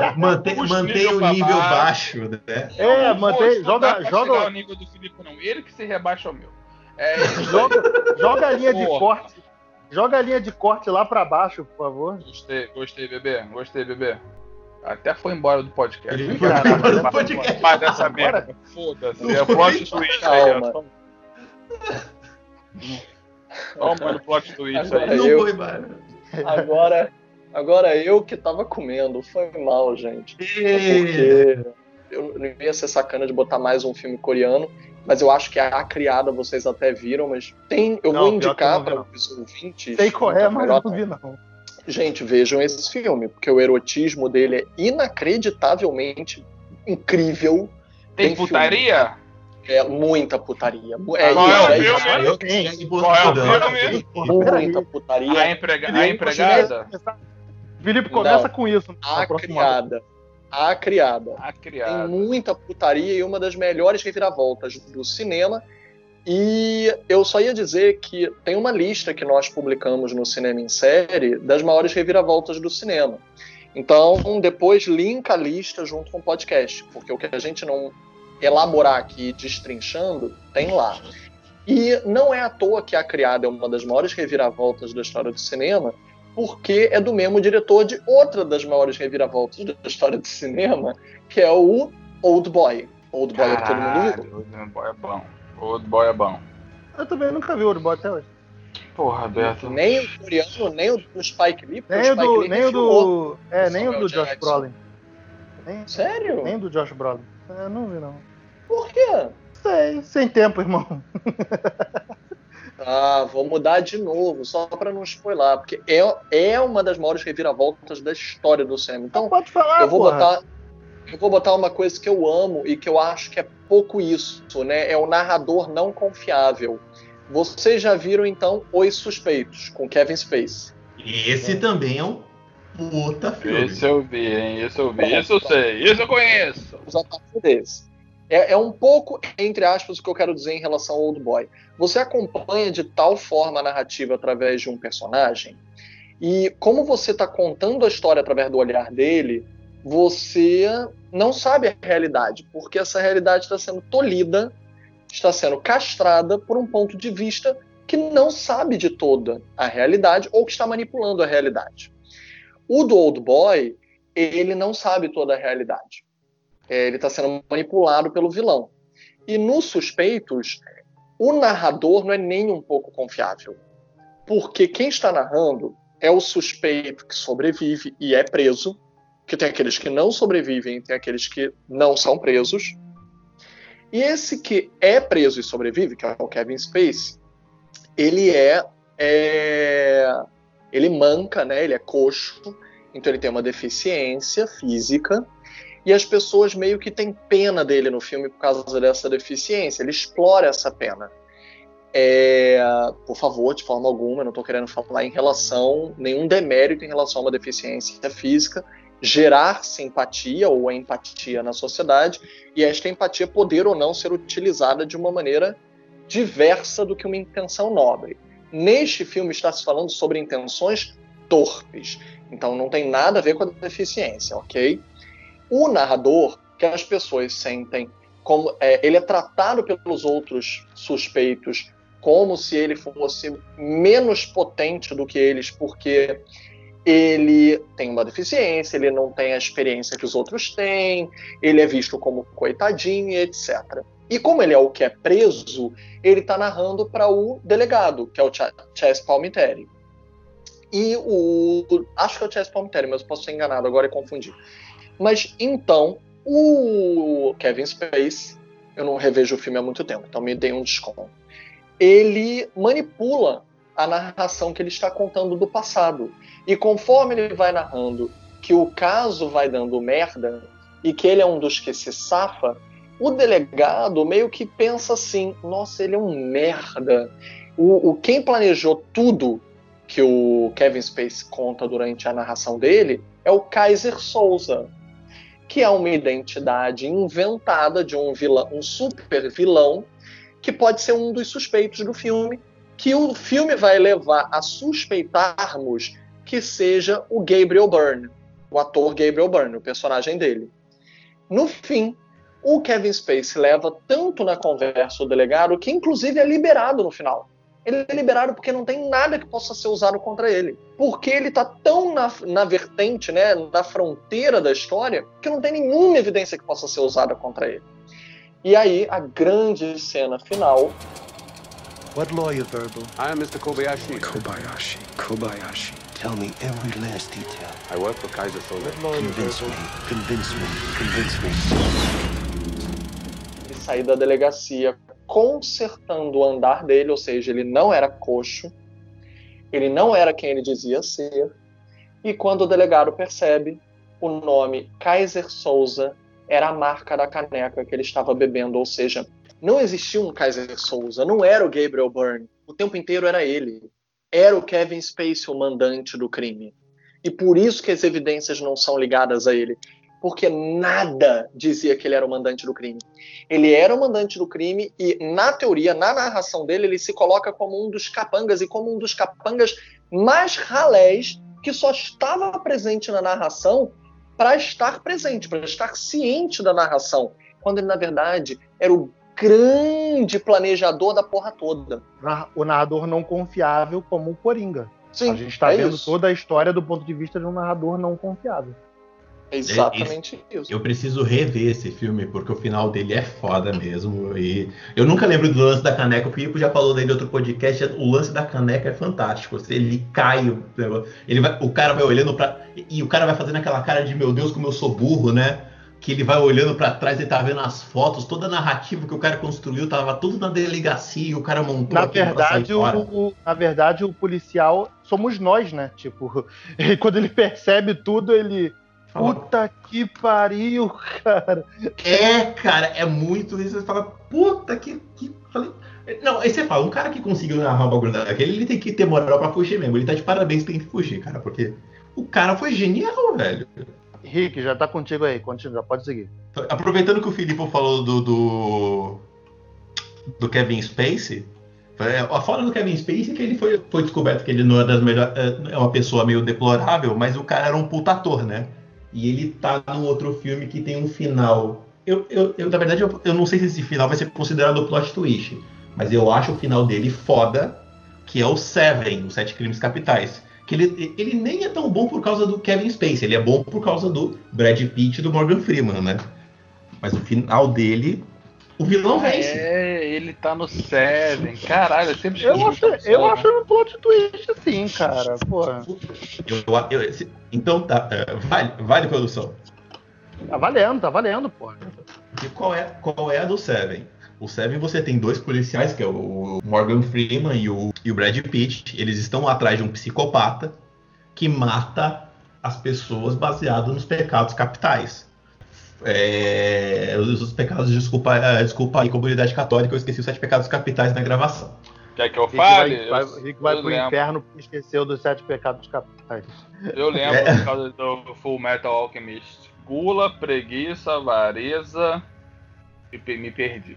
Ah, mantém, mantém o nível baixo, né? É, mantém. Joga. joga... o nível do Felipe, não. Ele que se rebaixa ao meu. É, joga, joga a linha Porra. de corte. Joga a linha de corte lá pra baixo, por favor. Gostei, gostei, bebê. Gostei, bebê. Até foi embora do podcast. Ele foi embora do podcast. Mas dessa merda, foda-se. É o plot twist aí, ó. Toma no plot twist aí. Não foi embora. Agora, agora eu que tava comendo. Foi mal, gente. Porque eu não ia ser sacana de botar mais um filme coreano, mas eu acho que a criada vocês até viram, mas tem. Eu não, vou indicar para os ouvintes. Sei qual é, mas não vi não. Gente, vejam esse filme, porque o erotismo dele é inacreditavelmente incrível. Tem, Tem putaria? Filme. É muita putaria. É, Qual é, é o filme? Qual é o filme? Muita putaria. A, emprega a empregada? Felipe, começa Não, com isso. A criada. A criada. A criada. Tem muita putaria e uma das melhores reviravoltas do cinema e eu só ia dizer que tem uma lista que nós publicamos no Cinema em Série das maiores reviravoltas do cinema. Então, depois linka a lista junto com o podcast, porque o que a gente não elaborar aqui destrinchando, tem lá. E não é à toa que A Criada é uma das maiores reviravoltas da história do cinema, porque é do mesmo diretor de outra das maiores reviravoltas da história do cinema, que é o Old Boy. Old Boy é todo mundo viu. Old Boy é bom. Old Boy é bom. Eu também nunca vi o Old Boy até hoje. Porra, Beto. Nem o coreano, nem o do Spike Lee. Nem o do. Nem o do. É, nem o do Josh Brolin. Nem, Sério? Nem o do Josh Brolin. Eu não vi, não. Por quê? Sei, sem tempo, irmão. (laughs) Ah, vou mudar de novo, só para não spoiler, porque é, é uma das maiores reviravoltas da história do cinema. Então, pode falar, eu vou porra. botar eu vou botar uma coisa que eu amo e que eu acho que é pouco isso, né? É o narrador não confiável. Vocês já viram então Os Suspeitos com Kevin Spacey? Esse é. também é um puta filme. Esse eu vi, hein? Esse eu vi, esse eu sei, esse eu conheço. Tá desse. É, é, um pouco, entre aspas, o que eu quero dizer em relação ao Old Boy. Você acompanha de tal forma a narrativa através de um personagem, e como você está contando a história através do olhar dele, você não sabe a realidade, porque essa realidade está sendo tolhida, está sendo castrada por um ponto de vista que não sabe de toda a realidade ou que está manipulando a realidade. O do Old Boy, ele não sabe toda a realidade. É, ele está sendo manipulado pelo vilão. E nos Suspeitos, o narrador não é nem um pouco confiável. Porque quem está narrando é o suspeito que sobrevive e é preso, que tem aqueles que não sobrevivem, tem aqueles que não são presos. E esse que é preso e sobrevive, que é o Kevin Space, ele é, é ele manca, né? Ele é coxo, então ele tem uma deficiência física e as pessoas meio que têm pena dele no filme por causa dessa deficiência. Ele explora essa pena. É, por favor, de forma alguma, eu não estou querendo falar em relação, nenhum demérito em relação a uma deficiência física gerar simpatia ou empatia na sociedade e esta empatia poder ou não ser utilizada de uma maneira diversa do que uma intenção nobre. Neste filme está se falando sobre intenções torpes, então não tem nada a ver com a deficiência, ok? O narrador que as pessoas sentem como é, ele é tratado pelos outros suspeitos como se ele fosse menos potente do que eles, porque ele tem uma deficiência, ele não tem a experiência que os outros têm, ele é visto como coitadinho, etc. E como ele é o que é preso, ele está narrando para o delegado, que é o Ch Chess Palminteri. E o. Acho que é o Chess Palminteri, mas posso ser enganado agora e confundir. Mas então, o Kevin Space, eu não revejo o filme há muito tempo, então me dei um desconto. Ele manipula a narração que ele está contando do passado. E conforme ele vai narrando que o caso vai dando merda e que ele é um dos que se safa, o delegado meio que pensa assim: nossa, ele é um merda. O, o quem planejou tudo que o Kevin Space conta durante a narração dele é o Kaiser Souza, que é uma identidade inventada de um vilão, um super vilão que pode ser um dos suspeitos do filme que o filme vai levar a suspeitarmos que seja o Gabriel Byrne, o ator Gabriel Byrne, o personagem dele. No fim, o Kevin Spacey leva tanto na conversa o delegado que inclusive é liberado no final. Ele é liberado porque não tem nada que possa ser usado contra ele. Porque ele está tão na, na vertente, né, na fronteira da história, que não tem nenhuma evidência que possa ser usada contra ele. E aí, a grande cena final What lawyer, Verbal? I am Mr. Kobayashi. Kobayashi. Kobayashi. Tell me every last detail. I work for Kaiser Soze. Convince me. Convince me. Convince me. Ele sair da delegacia consertando o andar dele, ou seja, ele não era coxo, ele não era quem ele dizia ser. E quando o delegado percebe, o nome Kaiser Souza era a marca da caneca que ele estava bebendo, ou seja, não existia um Kaiser Souza, não era o Gabriel Byrne. O tempo inteiro era ele. Era o Kevin Spacey o mandante do crime. E por isso que as evidências não são ligadas a ele. Porque nada dizia que ele era o mandante do crime. Ele era o mandante do crime e, na teoria, na narração dele, ele se coloca como um dos capangas e como um dos capangas mais ralés que só estava presente na narração para estar presente, para estar ciente da narração. Quando ele, na verdade, era o grande planejador da porra toda. O narrador não confiável como o Coringa. Sim, a gente está é vendo isso. toda a história do ponto de vista de um narrador não confiável. É exatamente isso. Eu preciso rever esse filme, porque o final dele é foda mesmo. E eu nunca lembro do lance da caneca. O Filipe já falou dele em outro podcast. O lance da caneca é fantástico. Ele cai, ele vai, o cara vai olhando para E o cara vai fazendo aquela cara de meu Deus, como eu sou burro, né? Que ele vai olhando para trás e tá vendo as fotos, toda a narrativa que o cara construiu, tava tudo na delegacia, e o cara montou na verdade, o, o, na verdade, o policial somos nós, né? Tipo, ele, (laughs) quando ele percebe tudo, ele. Fala, puta que pariu, (laughs) cara. É, cara, é muito isso. Você fala, puta que. que... Falei, não, aí você fala, um cara que conseguiu narrar um bagulho daquele, ele tem que ter moral pra fugir mesmo. Ele tá de parabéns, tem que fugir, cara, porque o cara foi genial, velho. Rick, já tá contigo aí, continua, pode seguir. Aproveitando que o Filipe falou do, do, do Kevin Spacey, a fala do Kevin Spacey é que ele foi, foi descoberto que ele não é das melhores, é uma pessoa meio deplorável, mas o cara era um puta ator, né? E ele tá num outro filme que tem um final. Eu, eu, eu na verdade, eu, eu não sei se esse final vai ser considerado plot twist, mas eu acho o final dele foda, que é o Seven, os Sete Crimes Capitais que ele, ele nem é tão bom por causa do Kevin Spacey, ele é bom por causa do Brad Pitt e do Morgan Freeman, né? Mas o final dele, o vilão ah, vence. É, ele tá no Seven. Caralho, eu sempre Eu acho, eu acho um plot twist assim, cara. Porra. Eu, eu, então tá. Vale, vale produção. Tá valendo, tá valendo, porra. E qual é, qual é a do Seven? O Seven você tem dois policiais, que é o Morgan Freeman e o, e o Brad Pitt. Eles estão atrás de um psicopata que mata as pessoas baseado nos pecados capitais. É, os, os, pecados, desculpa, desculpa aí, comunidade católica, eu esqueci os sete pecados capitais na gravação. Quer que eu fale? Rick vai, vai, Rick vai pro lembro. inferno porque esqueceu dos sete pecados capitais. Eu lembro é. por causa do Full Metal Alchemist. Gula, preguiça, avareza e me perdi.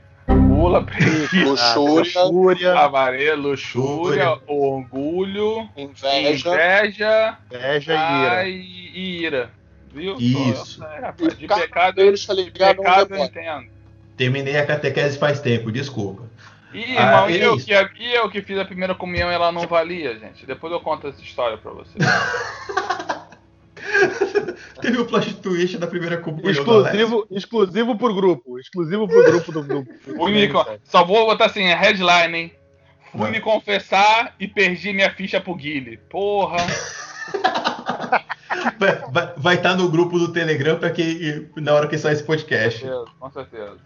Gula, preguiça, (laughs) luxúria, avareza, luxúria, orgulho, inveja, inveja, inveja e ira. e ira. Viu? Isso. É, rapaz, de pecado, eles tá ligado pecado eu entendo. Terminei a catequese faz tempo, desculpa. Ih, irmão, ah, e, eu que, e eu que fiz a primeira comunhão e ela não valia, gente. Depois eu conto essa história pra vocês. (laughs) (laughs) Teve o plot twist da primeira comunhão. Exclusivo, exclusivo pro grupo. Exclusivo pro grupo do grupo. (laughs) Fui me, só vou botar assim, a headline, hein? Fui me confessar e perdi minha ficha pro Guile. Porra. (laughs) vai estar tá no grupo do Telegram para que na hora que sair esse podcast. Com certeza, com certeza.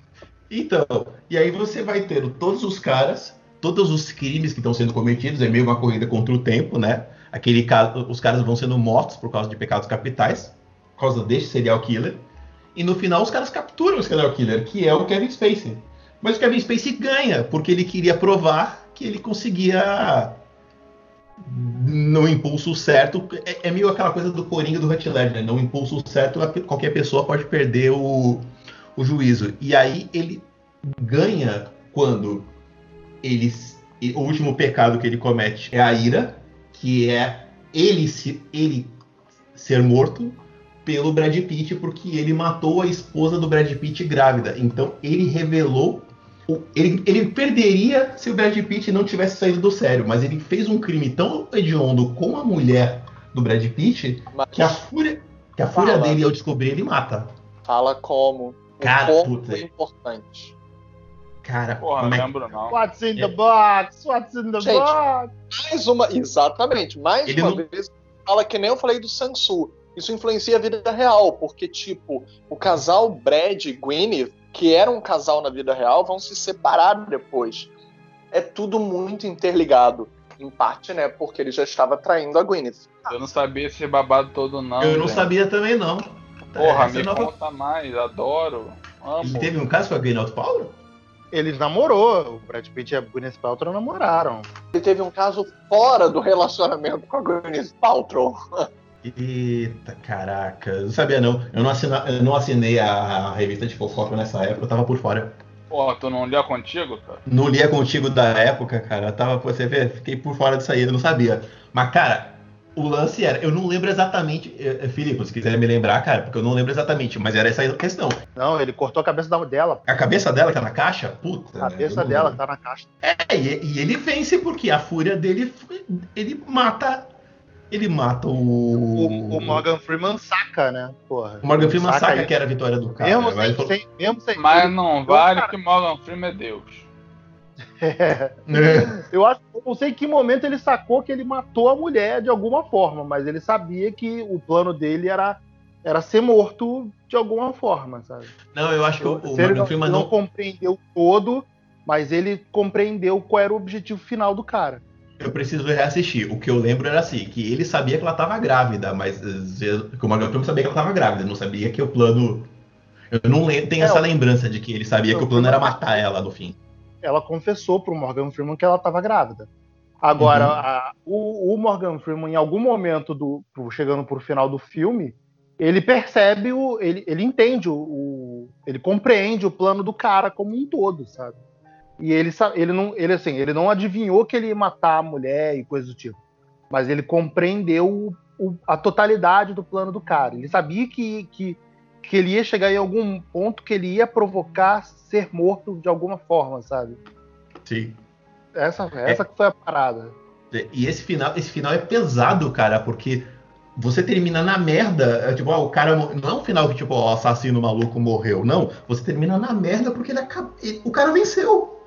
Então, e aí você vai ter todos os caras, todos os crimes que estão sendo cometidos, é meio uma corrida contra o tempo, né? Aquele caso, os caras vão sendo mortos por causa de pecados capitais, por causa deste serial killer. E no final os caras capturam o serial killer, que é o Kevin Spacey. Mas o Kevin Spacey ganha, porque ele queria provar que ele conseguia no impulso certo, é, é, meio aquela coisa do Coringa do Hut Ledger, né? No impulso certo, qualquer pessoa pode perder o, o juízo. E aí ele ganha quando ele, o último pecado que ele comete é a ira, que é ele, ele ser morto pelo Brad Pitt porque ele matou a esposa do Brad Pitt grávida. Então ele revelou ele, ele, perderia se o Brad Pitt não tivesse saído do sério, mas ele fez um crime tão hediondo com a mulher do Brad Pitt mas... que a fúria, que a fúria dele ao descobrir ele mata. Fala como. Cara, o puta. Importante. Cara, Porra, não é lembro não. What's in the box? What's in the Gente, box? Mais uma, exatamente, mais ele uma não... vez fala que nem eu falei do Sansu. Isso influencia a vida real, porque tipo, o casal Brad e Gwyneth, que era um casal na vida real, vão se separar depois. É tudo muito interligado. Em parte, né, porque ele já estava traindo a Gwyneth. Eu não sabia esse babado todo, não. Eu não sabia também, não. Porra, me nova... conta mais, adoro. Amo. Ele teve um caso com a Gwyneth Paltrow? Ele namorou, o Brad Pitt e a Gwyneth Paltrow namoraram. Ele teve um caso fora do relacionamento com a Gwyneth Paltrow. Eita, caraca. Eu não sabia não. Eu não, assina... eu não assinei a revista de fofoca nessa época, eu tava por fora. Pô, tu não lia contigo, cara? Não lia contigo da época, cara. Eu tava, você vê, fiquei por fora disso aí, eu não sabia. Mas, cara, o lance era, eu não lembro exatamente, eh, eh, Filipe, se quiser me lembrar, cara, porque eu não lembro exatamente, mas era essa a questão. Não, ele cortou a cabeça dela. A cabeça dela tá na caixa? Puta. A cabeça dela lembro. tá na caixa. É, e, e, ele vence porque a fúria dele, ele mata. Ele mata o. O, o Morgan Freeman saca, né? Porra. O Morgan Freeman saca, saca que era a vitória do cara. Mesmo, sem, falou... sem, mesmo sem. Mas não vale cara... que Morgan Freeman é Deus. É. Eu acho, eu não sei em que momento ele sacou que ele matou a mulher de alguma forma, mas ele sabia que o plano dele era, era ser morto de alguma forma, sabe? Não, eu acho que o, o Morgan Freeman não, não compreendeu todo, mas ele compreendeu qual era o objetivo final do cara. Eu preciso reassistir. O que eu lembro era assim, que ele sabia que ela estava grávida, mas que o Morgan Freeman sabia que ela estava grávida, não sabia que o plano eu não tenho é, essa lembrança de que ele sabia que o plano era matar ela no fim ela confessou pro Morgan Freeman que ela estava grávida. Agora, uhum. a, o, o, Morgan Freeman, em algum momento, do, chegando pro final do filme, ele percebe, o, ele, ele entende, o, o, ele compreende o plano do cara como um todo, sabe? E ele, ele, não, ele, assim, ele não adivinhou que ele ia matar a mulher e coisa do tipo. Mas ele compreendeu o, a totalidade do plano do cara. Ele sabia que, que, que ele ia chegar em algum ponto que ele ia provocar ser morto de alguma forma, sabe? Sim. Essa, essa é. que foi a parada. E esse final, esse final é pesado, cara, porque você termina na merda. É, tipo, ó, o cara. Não é um final que, tipo, o assassino maluco morreu. Não. Você termina na merda porque ele, ele o cara venceu.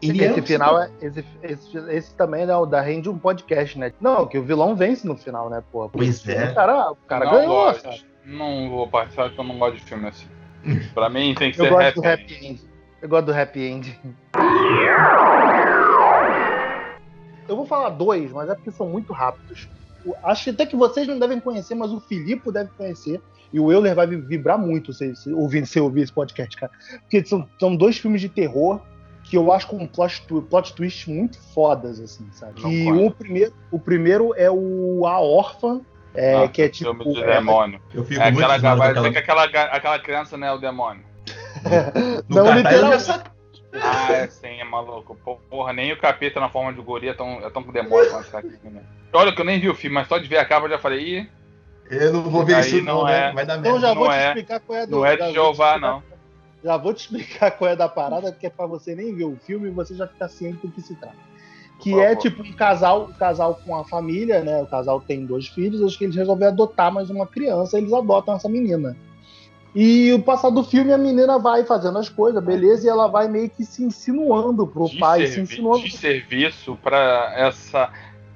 Ele esse é final é. Esse, esse, esse, também é o da rende um podcast, né? Não, que o vilão vence no final, né, pô? Pois é. O cara, o cara ganhou, gosto. Não vou participar porque eu não gosto de filme assim. (laughs) pra mim tem que eu ser gosto happy, do happy end. Eu gosto do happy end. Eu vou falar dois, mas é porque são muito rápidos. Acho até que vocês não devem conhecer, mas o Filipe deve conhecer. E o Euler vai vibrar muito se, se, ouvir, se ouvir esse podcast, cara. Porque são, são dois filmes de terror que eu acho com plot, plot twists muito fodas, assim, sabe? e o primeiro, o primeiro é o A Órfã, é, Nossa, que é tipo. Filme de demônio. Eu fico é muito aquela, vai dizer que aquela, aquela criança não é o demônio. (laughs) não, literalmente. Ah, é sim, é maluco. Porra, nem o capeta na forma de guri é tão, é tão demônio quanto tá aqui, né? Olha que eu nem vi o filme, mas só de ver a capa eu já falei, ih. Eu não vou ver isso não, né? Vai dar merda. Então já vou não te é, explicar qual é do... Não é de Jeová, não. Já vou te explicar qual é da parada, porque é pra você nem ver o filme e você já ficar ciente do que se trata. Que é tipo um casal, um casal com a família, né? O casal tem dois filhos, acho que eles resolveram adotar mais uma criança, eles adotam essa menina. E o passar do filme, a menina vai fazendo as coisas, beleza, e ela vai meio que se insinuando pro de pai, se insinuando. De serviço para essa,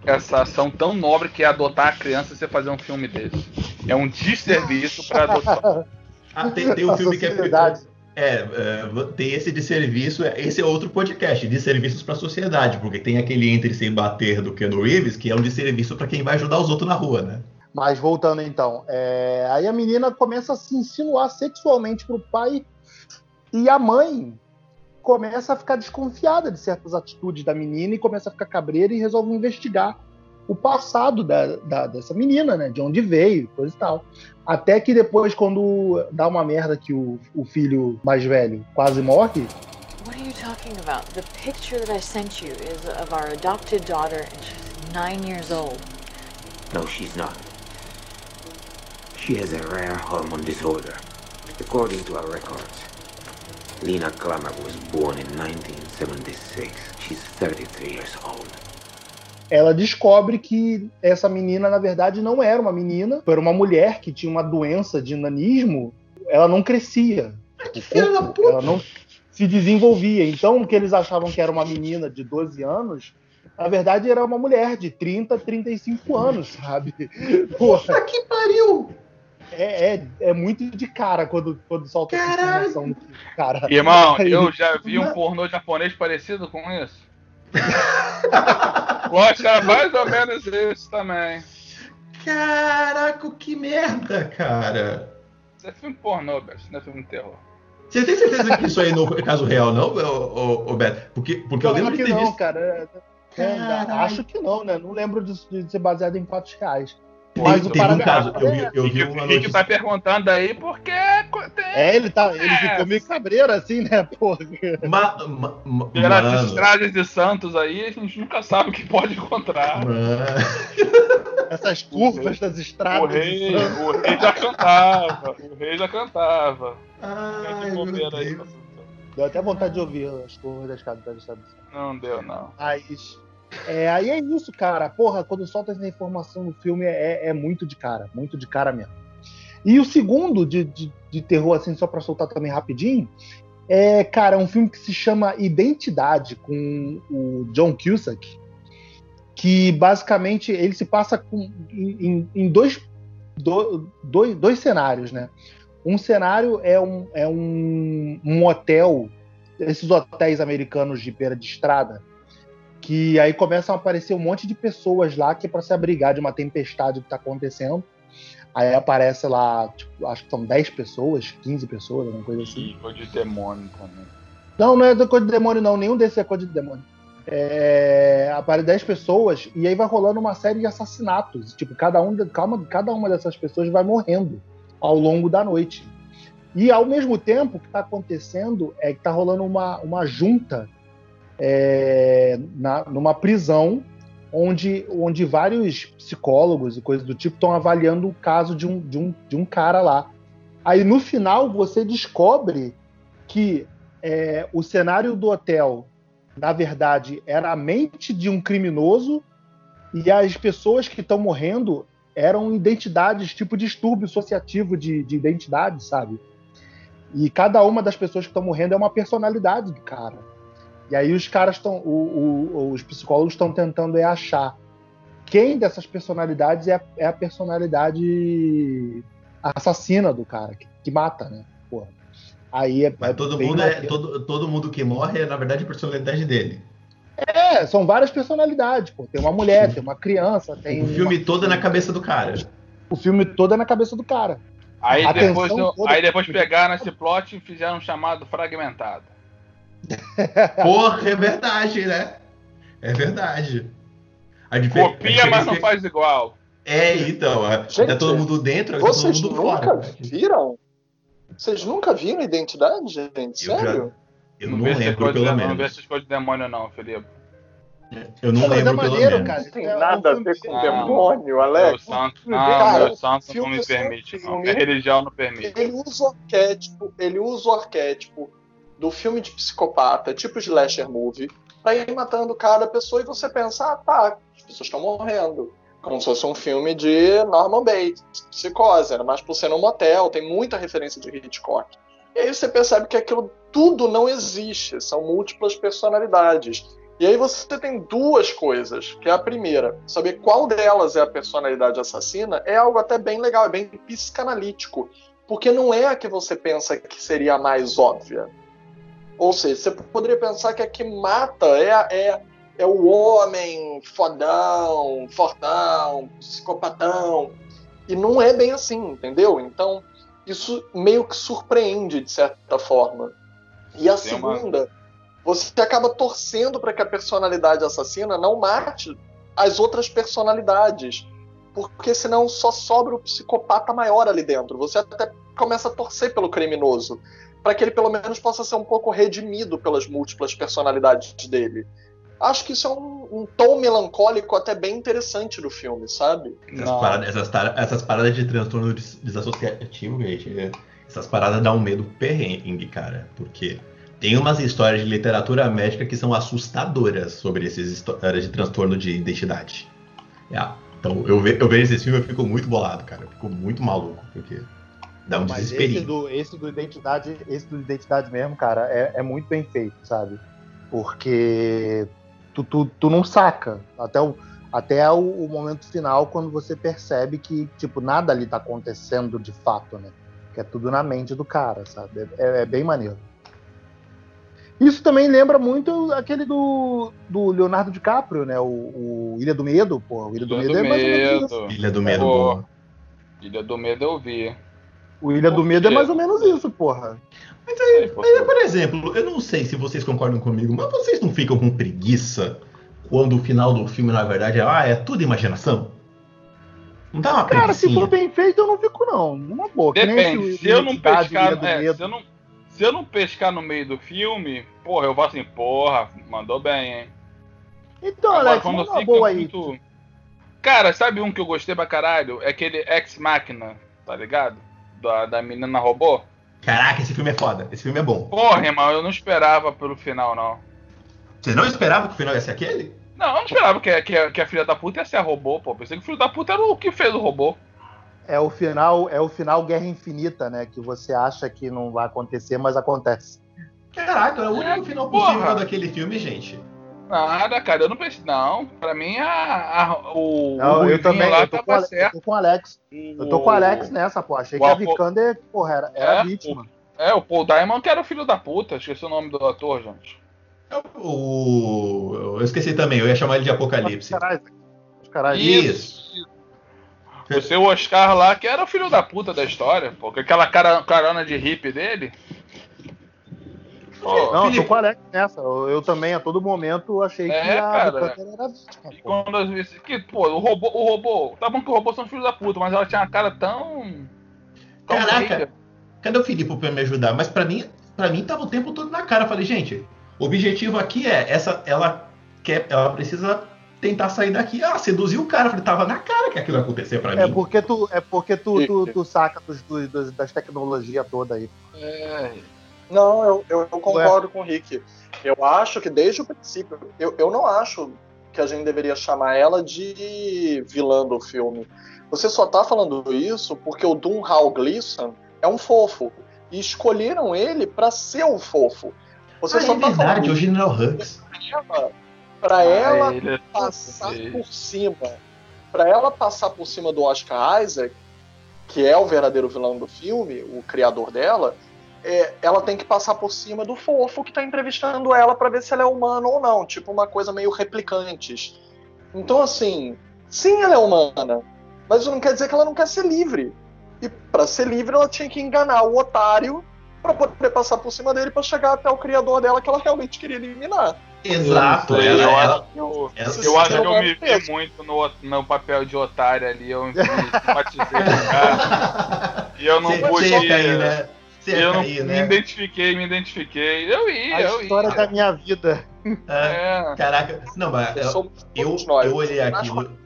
essa ação tão nobre que é adotar a criança e você fazer um filme desse. É um desserviço para adotar. (laughs) ah, tem, tem um filme que é. É, é, tem esse de serviço, esse é outro podcast, de serviços para a sociedade, porque tem aquele Entre Sem Bater do Ken Reeves, que é um de serviço para quem vai ajudar os outros na rua, né? Mas voltando então, é... aí a menina começa a se insinuar sexualmente pro pai e a mãe começa a ficar desconfiada de certas atitudes da menina e começa a ficar cabreira e resolve investigar o passado da, da, dessa menina, né? De onde veio, coisa e tal. Até que depois, quando dá uma merda que o, o filho mais velho quase morre. What are you talking about? The picture that I sent you is of our adopted daughter and she's nine years old. No, she's not. She has a rare hormone disorder. According to our records, Lena Klammer was born in 1976. She's 33 years old ela descobre que essa menina, na verdade, não era uma menina, era uma mulher que tinha uma doença de nanismo, ela não crescia. Que filha da puta! Ela não se desenvolvia. Então, o que eles achavam que era uma menina de 12 anos, na verdade era uma mulher de 30, 35 anos, sabe? (laughs) Puta que pariu! É, é, é, muito de cara quando, quando solta essa informação. Cara. Irmão, eu já vi um pornô japonês parecido com isso. (laughs) Gosto era mais ou menos isso também. Caraca, que merda, cara. Isso é filme pornô, Beto. Isso não é filme de terror. Você tem certeza que isso aí não é caso real, não, ô, ô, Beto? Porque, porque eu, eu lembro de ter não, visto... cara. É, é, acho que não, né? Não lembro de, de ser baseado em fatos reais. Mas o um caso, eu vi, eu vi uma notícia. tá perguntando aí porque tem... É, ele, tá, ele é. ficou meio cabreiro assim, né, (laughs) porra. Ma, ma, ma, Pelas estradas de Santos aí, a gente nunca sabe o que pode encontrar. (laughs) Essas curvas das estradas. O rei, o rei já cantava. O rei já cantava. Ai, aí, Deu até vontade de ouvir as curvas das estradas de Santos. Não deu, não. Mas... É, aí é isso, cara. Porra, quando solta essa informação no filme é, é muito de cara, muito de cara mesmo. E o segundo de, de, de terror, assim, só para soltar também rapidinho, é, cara, um filme que se chama Identidade, com o John Cusack, que basicamente ele se passa com, em, em dois, do, dois, dois cenários, né? Um cenário é um, é um, um hotel, esses hotéis americanos de beira de estrada, que aí começam a aparecer um monte de pessoas lá que é para se abrigar de uma tempestade que está acontecendo. Aí aparece lá, tipo, acho que são 10 pessoas, 15 pessoas, alguma coisa assim. E coisa de demônio também. Não, não é da coisa de demônio, não. Nenhum desses é coisa de demônio. É, aparece 10 pessoas e aí vai rolando uma série de assassinatos. Tipo, cada, um, calma, cada uma dessas pessoas vai morrendo ao longo da noite. E ao mesmo tempo, o que está acontecendo é que está rolando uma, uma junta é, na, numa prisão onde, onde vários psicólogos e coisas do tipo estão avaliando o caso de um, de, um, de um cara lá. Aí no final você descobre que é, o cenário do hotel, na verdade, era a mente de um criminoso e as pessoas que estão morrendo eram identidades, tipo distúrbio associativo de, de identidade, sabe? E cada uma das pessoas que estão morrendo é uma personalidade do cara. E aí os caras estão, os psicólogos estão tentando é achar quem dessas personalidades é a, é a personalidade assassina do cara, que, que mata, né? Porra. Aí é, Mas todo mundo é, todo, todo mundo que morre é, na verdade, a personalidade dele. É, são várias personalidades, pô. Tem uma mulher, tem uma criança, tem. O filme uma... todo é na cabeça do cara. O filme todo é na cabeça do cara. Aí depois, aí depois pegaram esse plot e fizeram um chamado fragmentado. Porra, é verdade, né? É verdade. A Copia, mas não faz igual. É, então. Gente, tá todo mundo dentro, vocês todo mundo nunca fora. viram? Vocês nunca viram Identidade, gente? Sério? Eu, já, eu não, não lembro, pelo menos. Não vê essas coisas de demônio, não, Felipe. Eu não lembro, é maneiro, pelo cara. Não tem é nada a ver com o demônio, Alex. O santo, não, cara, o santo não me permite. Não. A religião não permite. Ele usa o arquétipo, ele usa o arquétipo do filme de psicopata, tipo slasher movie, pra ir matando cada pessoa e você pensa, ah, tá, as pessoas estão morrendo. Como se fosse um filme de Norman Bates, psicose, era mais por ser num motel, tem muita referência de Hitchcock. E aí você percebe que aquilo tudo não existe, são múltiplas personalidades. E aí você tem duas coisas, que é a primeira, saber qual delas é a personalidade assassina é algo até bem legal, é bem psicanalítico, porque não é a que você pensa que seria a mais óbvia. Ou seja, você poderia pensar que a que mata é, é, é o homem fodão, fortão, psicopatão, e não é bem assim, entendeu? Então, isso meio que surpreende de certa forma. E a Tem segunda, uma... você acaba torcendo para que a personalidade assassina não mate as outras personalidades, porque senão só sobra o psicopata maior ali dentro. Você até começa a torcer pelo criminoso, para que ele pelo menos possa ser um pouco redimido pelas múltiplas personalidades dele acho que isso é um, um, tom melancólico até bem interessante do filme, sabe? Essas paradas, essas, essas, paradas de transtorno desassociativo, gente, essas paradas dão um medo perrengue, cara. Porque tem umas histórias de literatura médica que são assustadoras sobre essas histórias de transtorno de identidade. É, então, eu, ve, eu vejo esse filme e fico muito bolado, cara. Eu fico muito maluco, porque dá um Mas. Esse do, esse do identidade, esse do identidade mesmo, cara, é, é muito bem feito, sabe? Porque tu, tu, tu não saca até o, até o, o, momento final quando você percebe que tipo nada ali tá acontecendo de fato, né? Que é tudo na mente do cara, sabe? É, é bem maneiro. Isso também lembra muito aquele do, do Leonardo DiCaprio, né? O, o Ilha do Medo, pô. O Ilha do, Ilha Medo, do é mais ou menos isso. Ilha do Medo. Pô, Ilha do Medo eu vi. O Ilha do Medo é mais ou menos isso, porra. Mas aí, aí, por exemplo, eu não sei se vocês concordam comigo, mas vocês não ficam com preguiça quando o final do filme, na verdade, é, ah, é tudo imaginação? Não dá uma Cara, se for bem feito, eu não fico, não. Uma boa. Depende. Se eu não pescar. É, se, eu não, se eu não pescar no meio do filme, porra, eu vou assim, porra, mandou bem, hein? Então, Agora, Alex, quando fica boa muito... aí. Cara, sabe um que eu gostei pra caralho? É aquele Ex Machina, tá ligado? Da, da menina robô. Caraca, esse filme é foda. Esse filme é bom. Porra, irmão, eu não esperava pelo final, não. Você não esperava que o final ia ser aquele? Não, eu não esperava que, que, que a filha da puta ia ser a robô, pô. Pensei que o filho da puta era o que fez o robô. É o final, é o final Guerra Infinita, né? Que você acha que não vai acontecer, mas acontece. Caraca, é o único é, final possível daquele filme, gente. Nada, cara, eu não pensei. Não, pra mim a, a o. Não, o eu também lá eu tô, com Alex, eu tô com o Alex. Eu tô com o Alex nessa, pô. Achei o, que a Vikander, porra, era, era é, vítima. O, é, o Paul Diamond que era o filho da puta. Esqueci o nome do ator, gente. O... Eu esqueci também, eu ia chamar ele de Apocalipse. Caralho. Isso. O seu Oscar lá, que era o filho da puta da história, porque aquela cara, carona de hippie dele. Pô, não, Felipe. tô com a Alex nessa. Eu, eu, também, a todo momento, achei é, que a cara, era vítima. E quando eu vi que, pô, o robô, o robô. Tá bom que o robô são filhos da puta, mas ela tinha uma cara tão. tão Caraca, cadê o Felipe pra me ajudar? Mas pra mim, pra mim tava o tempo todo na cara. Eu falei, gente, o objetivo aqui é essa, ela quer, ela precisa tentar sair daqui. Ah, seduzir o cara. falei, tava na cara que aquilo ia acontecer pra é mim. Porque tu, é porque tu, tu, tu saca dos, dos, das tecnologias toda aí. É. Não, eu, eu, eu concordo é. com o Rick. Eu acho que desde o princípio, eu, eu não acho que a gente deveria chamar ela de vilã do filme. Você só tá falando isso porque o Doom Hal Gleason é um fofo. E escolheram ele para ser um fofo. Você ah, só é tá verdade, o General Hux. Pra ela, ah, é passar por cima. Pra ela passar por cima do Oscar Isaac, que é o verdadeiro vilão do filme, o criador dela, é, ela tem que passar por cima do fofo que tá entrevistando ela para ver se ela é humana ou não. Tipo uma coisa meio replicantes. Então, assim, sim, ela é humana, mas isso não quer dizer que ela não quer ser livre. E para ser livre, ela tinha que enganar o otário para poder passar por cima dele para chegar até o criador dela que ela realmente queria eliminar. Exato. Eu, eu, ela, eu, eu, eu acho que eu me vi muito no, no papel de otário ali. Eu me simpatizei com cara. (laughs) E eu não pude. Aí, né? Eu cair, né? me identifiquei, me identifiquei. Eu ia, A eu história ia. da minha vida. É. Caraca, não, mas eu, eu, eu olhei aquilo.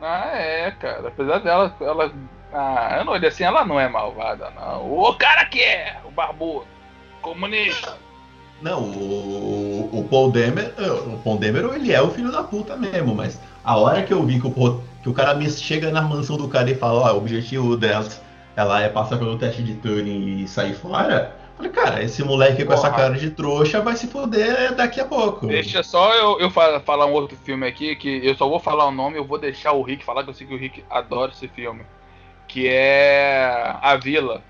Ah, é, cara. Apesar dela, ela. Ah, eu não olhei assim, ela não é malvada, não. O cara que é, o barbudo, comunista. Não, o, o Paul Demer, o Paul Demer, ele é o filho da puta mesmo, mas a hora que eu vi que o, que o cara chega na mansão do cara e fala, ó, o objetivo dela ela é passar pelo teste de Turing e sair fora, falei, cara, esse moleque com essa cara de trouxa vai se foder daqui a pouco. Deixa só eu, eu falar um outro filme aqui, que eu só vou falar o nome, eu vou deixar o Rick falar, que eu sei que o Rick adora esse filme. Que é A Vila.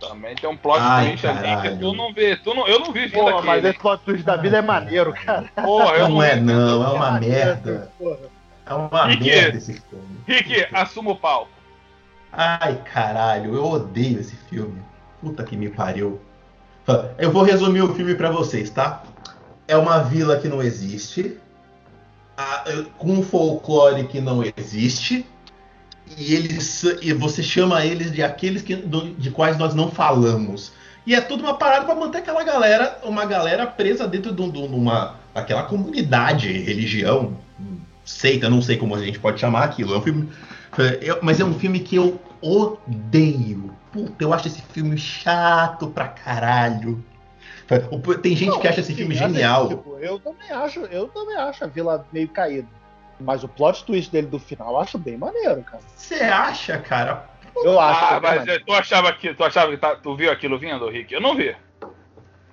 Também tem um plot Ai, twist ali que tu não vê. Tu não, eu não vi Porra, mas esse plot twist da Vila é maneiro, cara. Porra, não, não é não, é uma merda. É uma Rick, merda esse filme. Rick, assuma o palco. Ai, caralho, eu odeio esse filme. Puta que me pariu. Eu vou resumir o filme para vocês, tá? É uma vila que não existe, com um folclore que não existe, e eles e você chama eles de aqueles que, de quais nós não falamos. E é tudo uma parada para manter aquela galera, uma galera presa dentro de, de uma aquela comunidade, religião, seita, não sei como a gente pode chamar aquilo. É um filme, é, mas é um filme que eu odeio. Puta, eu acho esse filme chato pra caralho. Tem gente não, que acha esse filme genial. Tipo, eu também acho, eu também acho a Vila meio caída. Mas o plot twist dele do final eu acho bem maneiro, cara. Você acha, cara? Eu acho. Ah, mas é, tu achava que tu achava que tá, tu viu aquilo vindo, Rick? Eu não vi.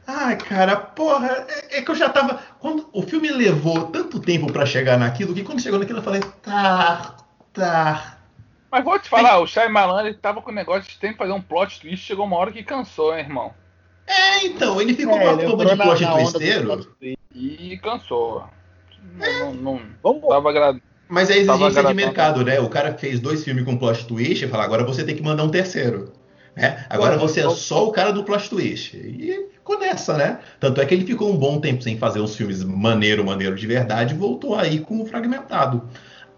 Ah, cara, porra, é, é, que eu já tava. Quando o filme levou tanto tempo para chegar naquilo que quando chegou naquilo eu falei, tá, tá, mas vou te falar, Tem... o Shyamalan ele tava com o negócio de que fazer um plot twist, chegou uma hora que cansou, hein, irmão. É, então, ele ficou é, com a bomba de plot twisteiro. E cansou. É. Não, não, não tava agradando. Mas é exigência de mercado, né? O cara fez dois filmes com plot twist e fala, agora você tem que mandar um terceiro. Né? Agora você é só o cara do plot twist. E ficou nessa, né? Tanto é que ele ficou um bom tempo sem fazer uns filmes maneiro, maneiro de verdade e voltou aí com o fragmentado.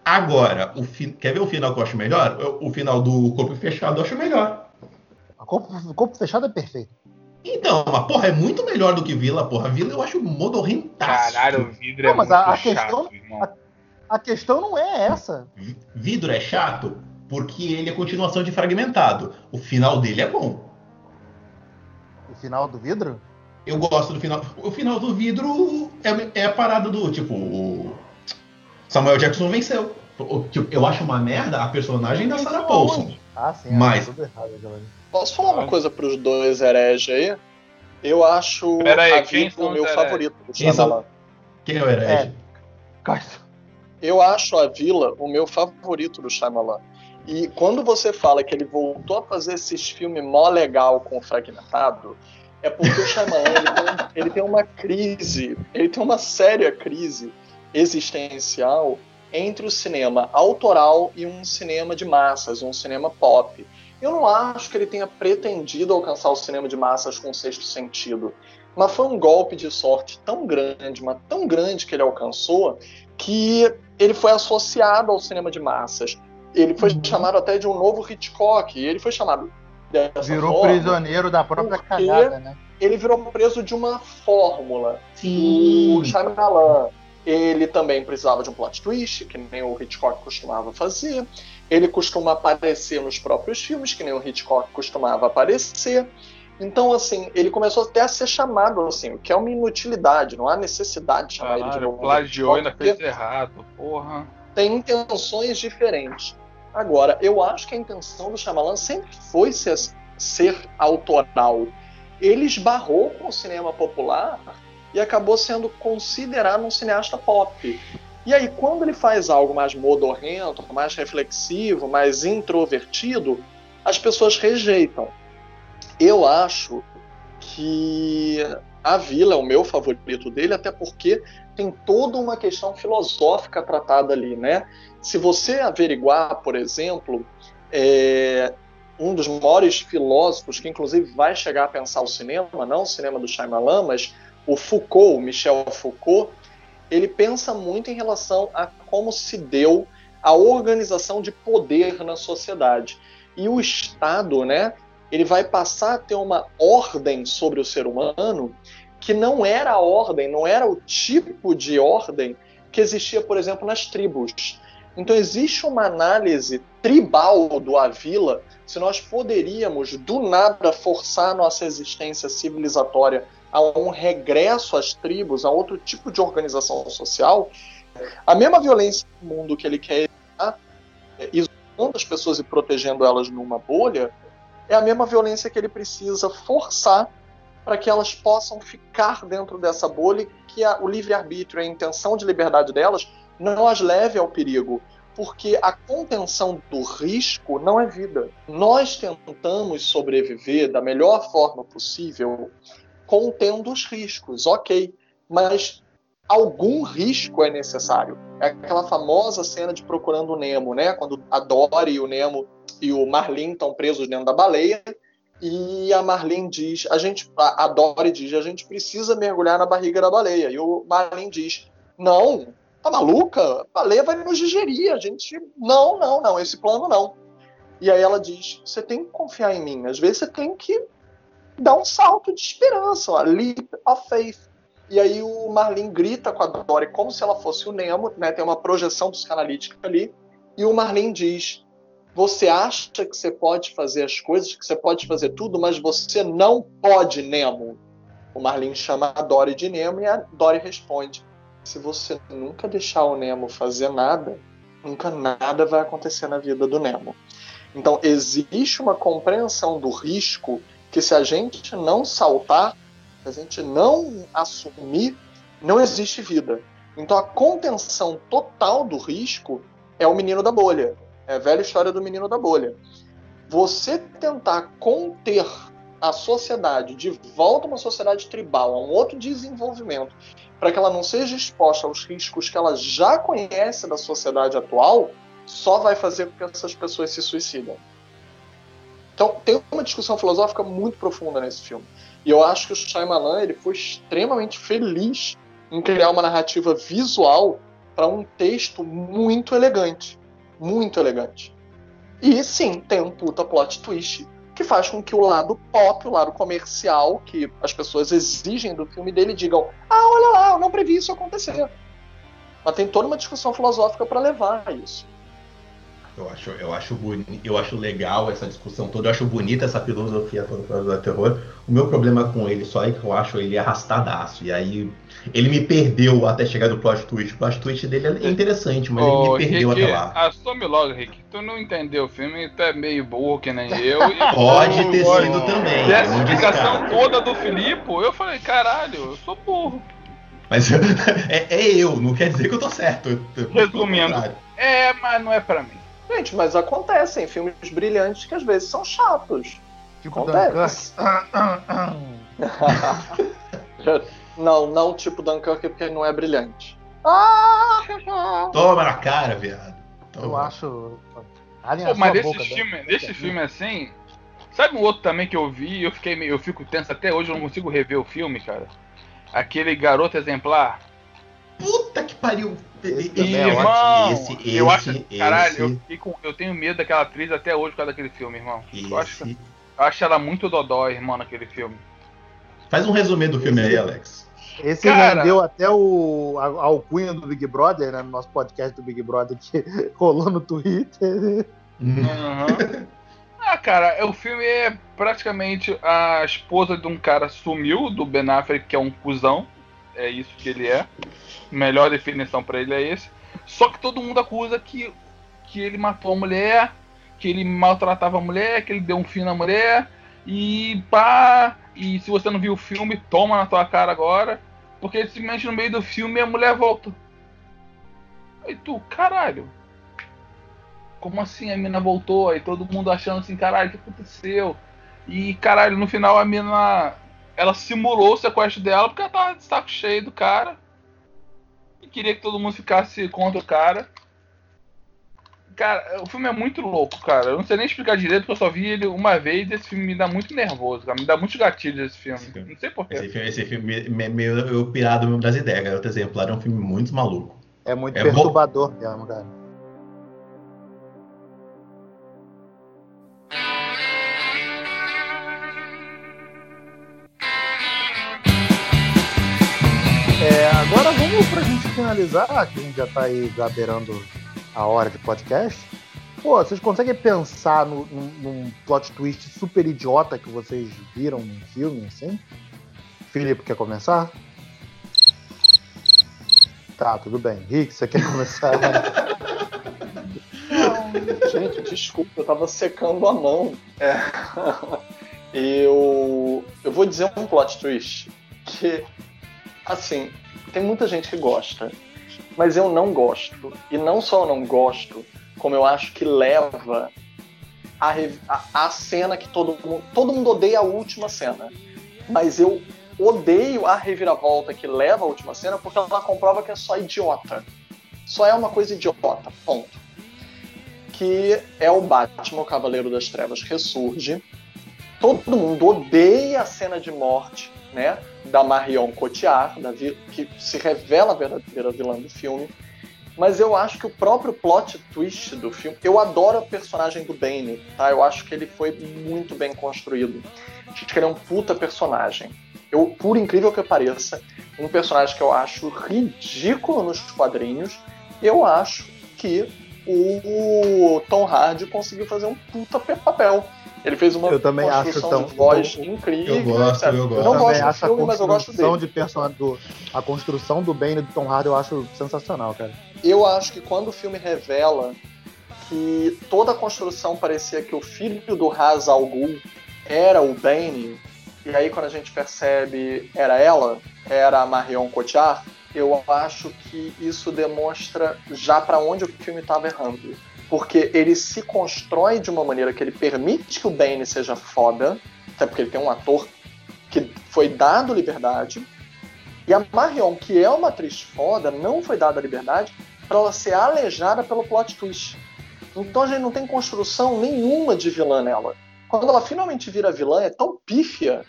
Agora, o fi... quer ver o final que eu acho melhor? O final do Corpo Fechado eu acho melhor. O corpo, o corpo Fechado é perfeito. Então, mas porra, é muito melhor do que Vila, porra. Vila eu acho modorrentaço. Caralho, o vidro é não, mas muito a, chato, questão, a, a, questão não é essa. Vidro é chato porque ele é continuação de Fragmentado. O final dele é bom. O final do vidro? Eu gosto do final. O final do vidro é, é a parada do, tipo, Samuel Jackson venceu. Eu acho uma merda a personagem da Sarah Paulson. Ah, sim. Mas... Posso falar uma coisa pros dois hereges aí? Eu acho Peraí, a Viva o meu favorito do quem, são... quem é o herege? É. Eu acho a Vila o meu favorito do Shyamalan. E quando você fala que ele voltou a fazer esses filmes mó legal com o Fragmentado, é porque o Shyamalan ele tem, ele tem uma crise, ele tem uma séria crise existencial entre o cinema autoral e um cinema de massas, um cinema pop. Eu não acho que ele tenha pretendido alcançar o cinema de massas com o sexto sentido, mas foi um golpe de sorte tão grande, mas tão grande que ele alcançou, que ele foi associado ao cinema de massas. Ele foi uhum. chamado até de um novo Hitchcock, ele foi chamado Virou forma, prisioneiro da própria cagada, né? Ele virou preso de uma fórmula. Sim. O Shyamalan ele também precisava de um plot twist, que nem o Hitchcock costumava fazer. Ele costuma aparecer nos próprios filmes, que nem o Hitchcock costumava aparecer. Então, assim, ele começou até a ser chamado, assim, o que é uma inutilidade, não há necessidade de chamar ele de novo. plagiou ainda fez errado, porra. Tem intenções diferentes. Agora, eu acho que a intenção do Shyamalan sempre foi ser, ser autoral. Ele esbarrou com o cinema popular e acabou sendo considerado um cineasta pop. E aí, quando ele faz algo mais modorrento, mais reflexivo, mais introvertido, as pessoas rejeitam. Eu acho que A Vila é o meu favorito dele, até porque tem toda uma questão filosófica tratada ali, né? Se você averiguar, por exemplo, é, um dos maiores filósofos que inclusive vai chegar a pensar o cinema, não o cinema do Shyamalan, mas o Foucault, Michel Foucault, ele pensa muito em relação a como se deu a organização de poder na sociedade. E o Estado, né, ele vai passar a ter uma ordem sobre o ser humano que não era a ordem, não era o tipo de ordem que existia, por exemplo, nas tribos. Então existe uma análise tribal do Avila, se nós poderíamos do nada forçar nossa existência civilizatória a um regresso às tribos, a outro tipo de organização social, a mesma violência do mundo que ele quer evitar, isolando as pessoas e protegendo elas numa bolha, é a mesma violência que ele precisa forçar para que elas possam ficar dentro dessa bolha, que a, o livre-arbítrio, a intenção de liberdade delas, não as leve ao perigo. Porque a contenção do risco não é vida. Nós tentamos sobreviver da melhor forma possível contendo os riscos, ok. Mas algum risco é necessário. É aquela famosa cena de Procurando o Nemo, né? Quando a Dory e o Nemo e o Marlin estão presos dentro da baleia e a Marlin diz, a gente, a Dory diz, a gente precisa mergulhar na barriga da baleia. E o Marlin diz, não, tá maluca? A baleia vai nos digerir. A gente, não, não, não, esse plano não. E aí ela diz, você tem que confiar em mim. Às vezes você tem que dar um salto de esperança, a leap of faith. E aí o Marlin grita com a Dory como se ela fosse o Nemo, né? Tem uma projeção psicanalítica ali. E o Marlin diz: Você acha que você pode fazer as coisas, que você pode fazer tudo, mas você não pode, Nemo. O Marlin chama a Dory de Nemo e a Dory responde: Se você nunca deixar o Nemo fazer nada, nunca nada vai acontecer na vida do Nemo. Então existe uma compreensão do risco que se a gente não saltar, se a gente não assumir, não existe vida. Então a contenção total do risco é o menino da bolha. É a velha história do menino da bolha. Você tentar conter a sociedade de volta a uma sociedade tribal, a um outro desenvolvimento, para que ela não seja exposta aos riscos que ela já conhece da sociedade atual, só vai fazer com que essas pessoas se suicidem. Então tem uma discussão filosófica muito profunda nesse filme. E eu acho que o Shyamalan ele foi extremamente feliz em criar uma narrativa visual para um texto muito elegante. Muito elegante. E sim, tem um puta plot twist que faz com que o lado pop, o lado comercial, que as pessoas exigem do filme dele, digam: ah, olha lá, eu não previ isso acontecer. Mas tem toda uma discussão filosófica para levar a isso. Eu acho, eu, acho boni, eu acho legal essa discussão toda, eu acho bonita essa filosofia toda do terror. O meu problema com ele só é que eu acho ele arrastadaço. E aí ele me perdeu até chegar no plot twist. O plot twist dele é interessante, mas ele me perdeu Rick, até lá. Assume logo, Rick. Tu não entendeu o filme, tu é meio burro que nem eu. (laughs) Pode ter sido também. E essa explicação toda do Filipe, eu falei, caralho, eu sou burro. Mas (laughs) é, é, eu, não quer dizer que eu tô certo. Resumindo, é, mas não é para mim. Gente, mas acontecem filmes brilhantes que às vezes são chatos. Tipo Acontece. (laughs) não, não tipo Dunkirk porque não é brilhante. Toma na cara, viado. Toma. Eu acho. Pô, mas desse filme, desse filme assim. Sabe um outro também que eu vi eu fiquei eu fico tenso até hoje, eu não consigo rever o filme, cara. Aquele garoto exemplar. Que pariu! irmão, esse, esse, eu acho, esse, caralho, eu, com, eu, tenho medo daquela atriz até hoje por causa daquele filme, irmão. Eu acho, eu acho ela muito dodói, irmão, naquele filme. Faz um resumo do filme aí, Alex. Esse Cara, rendeu até o a, alcunha do Big Brother, né, no nosso podcast do Big Brother que (laughs) rolou no Twitter. Uhum. ah, cara, o filme é praticamente a esposa de um cara sumiu, do Ben Affleck, que é um cuzão é isso que ele é. Melhor definição para ele é esse. Só que todo mundo acusa que, que ele matou a mulher, que ele maltratava a mulher, que ele deu um fim na mulher. E pá. E se você não viu o filme, toma na tua cara agora. Porque simplesmente no meio do filme a mulher volta. Aí tu, caralho. Como assim a mina voltou? Aí todo mundo achando assim, caralho, o que aconteceu? E caralho, no final a mina ela simulou o sequestro dela porque ela tava de saco cheio do cara. E queria que todo mundo ficasse contra o cara. Cara, o filme é muito louco, cara. Eu não sei nem explicar direito, porque eu só vi ele uma vez e esse filme me dá muito nervoso, cara. Me dá muitos gatilhos esse filme. Esse Não sei porquê. Esse filme, esse filme me, meio eu pirado mesmo das ideias, cara. Outro exemplar é um filme muito maluco. É muito é perturbador mesmo, cara. De finalizar, que a gente já tá aí beirando a hora de podcast, pô, vocês conseguem pensar no, num, num plot twist super idiota que vocês viram no filme, assim? Felipe, quer começar? Tá, tudo bem. Rick, você quer começar? (laughs) Gente, desculpa, eu tava secando a mão. É. (laughs) Eu, eu vou dizer um plot twist que, assim, tem muita gente que gosta, mas eu não gosto. E não só eu não gosto, como eu acho que leva a, a, a cena que todo mundo. Todo mundo odeia a última cena. Mas eu odeio a reviravolta que leva a última cena porque ela comprova que é só idiota. Só é uma coisa idiota, ponto. Que é o Batman, o Cavaleiro das Trevas, ressurge. Todo mundo odeia a cena de morte né, da Marion Cotillard, da que se revela a verdadeira vilã do filme. Mas eu acho que o próprio plot twist do filme, eu adoro o personagem do Bane, tá? Eu acho que ele foi muito bem construído. Acho que ele é um puta personagem. Eu, por incrível que pareça, um personagem que eu acho ridículo nos quadrinhos, eu acho que o Tom Hardy conseguiu fazer um puta papel. Ele fez uma eu também construção acho tão, de voz incrível. Eu gosto, eu gosto. Eu não eu gosto do filme, mas eu gosto dele. De person... do, a construção do Bane do Tom Hardy eu acho sensacional, cara. Eu acho que quando o filme revela que toda a construção parecia que o filho do Ra's al Ghul era o Bane, e aí quando a gente percebe era ela, era a Marion Cotillard, eu acho que isso demonstra já para onde o filme estava errando porque ele se constrói de uma maneira que ele permite que o Bane seja foda, até porque ele tem um ator que foi dado liberdade, e a Marion, que é uma atriz foda, não foi dada liberdade para ela ser aleijada pelo plot twist. Então a gente não tem construção nenhuma de vilã nela. Quando ela finalmente vira vilã, é tão pífia,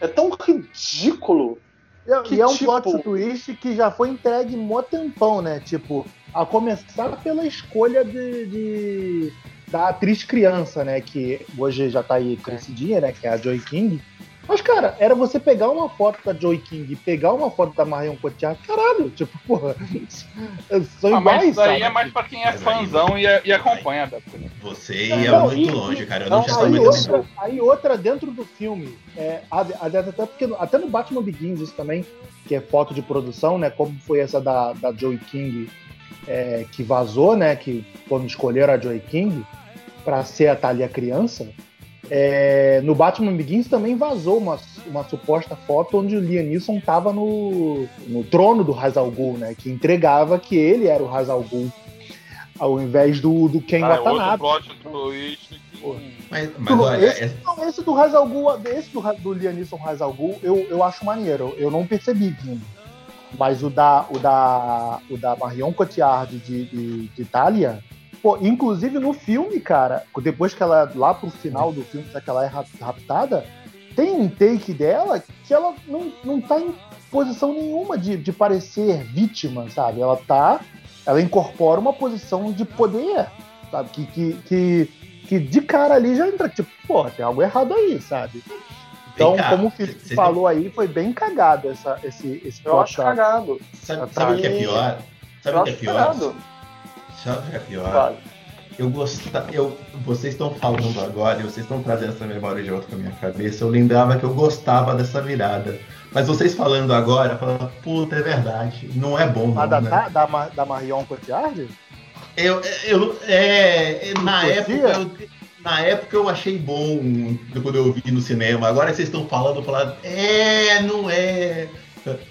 é tão ridículo. E, e é um tipo... plot twist que já foi entregue mó tempão, né? Tipo, a começar pela escolha de, de, da atriz criança, né? Que hoje já tá aí crescidinha, né? Que é a Joy King. Mas, cara, era você pegar uma foto da Joy King e pegar uma foto da Marion Cotillard, caralho, tipo, porra, (laughs) são ah, iguais, mas isso aí é mais pra quem é fãzão e, e acompanha. Da... Você ia não, muito e, longe, cara, eu não, não tinha aí outra, aí outra dentro do filme, é, até, porque, até no Batman Begins isso também, que é foto de produção, né, como foi essa da, da Joy King é, que vazou, né? Que quando escolheram a Joy King para ser a Thalia criança, é, no Batman Begins também vazou uma, uma suposta foto onde o Liam Neeson estava no, no trono do Hazal Ghul, né? Que entregava que ele era o Hazal Ghul, ao invés do, do Ken ah, Watanabe. Mas, mas olha, esse, é... não, esse do Hazal Ghul, esse do, do Liam Neeson Hazal Ghul, eu, eu acho maneiro. Eu não percebi vindo. Mas o da, o da, o da Marion Cotillard de, de, de Itália, pô, inclusive no filme, cara, depois que ela, lá pro final do filme, que ela é raptada, tem um take dela que ela não, não tá em posição nenhuma de, de parecer vítima, sabe? Ela tá. Ela incorpora uma posição de poder, sabe? Que, que, que, que de cara ali já entra, tipo, pô, tem algo errado aí, sabe? Então, cá, como o Felipe falou tem... aí, foi bem cagado essa, esse, esse Eu acho cagado. Sabe, sabe o que é pior? Sabe o que é pior? Cagado. Sabe o que é pior? Eu gostava, eu, vocês estão falando agora e vocês estão trazendo essa memória de volta pra minha cabeça. Eu lembrava que eu gostava dessa virada. Mas vocês falando agora, falando, puta, é verdade. Não é bom, não. Da, né? da, da Marion Cotillard? Eu, eu, é, na época, eu, na época eu achei bom quando eu vi no cinema. Agora vocês estão falando, falando, é, não é.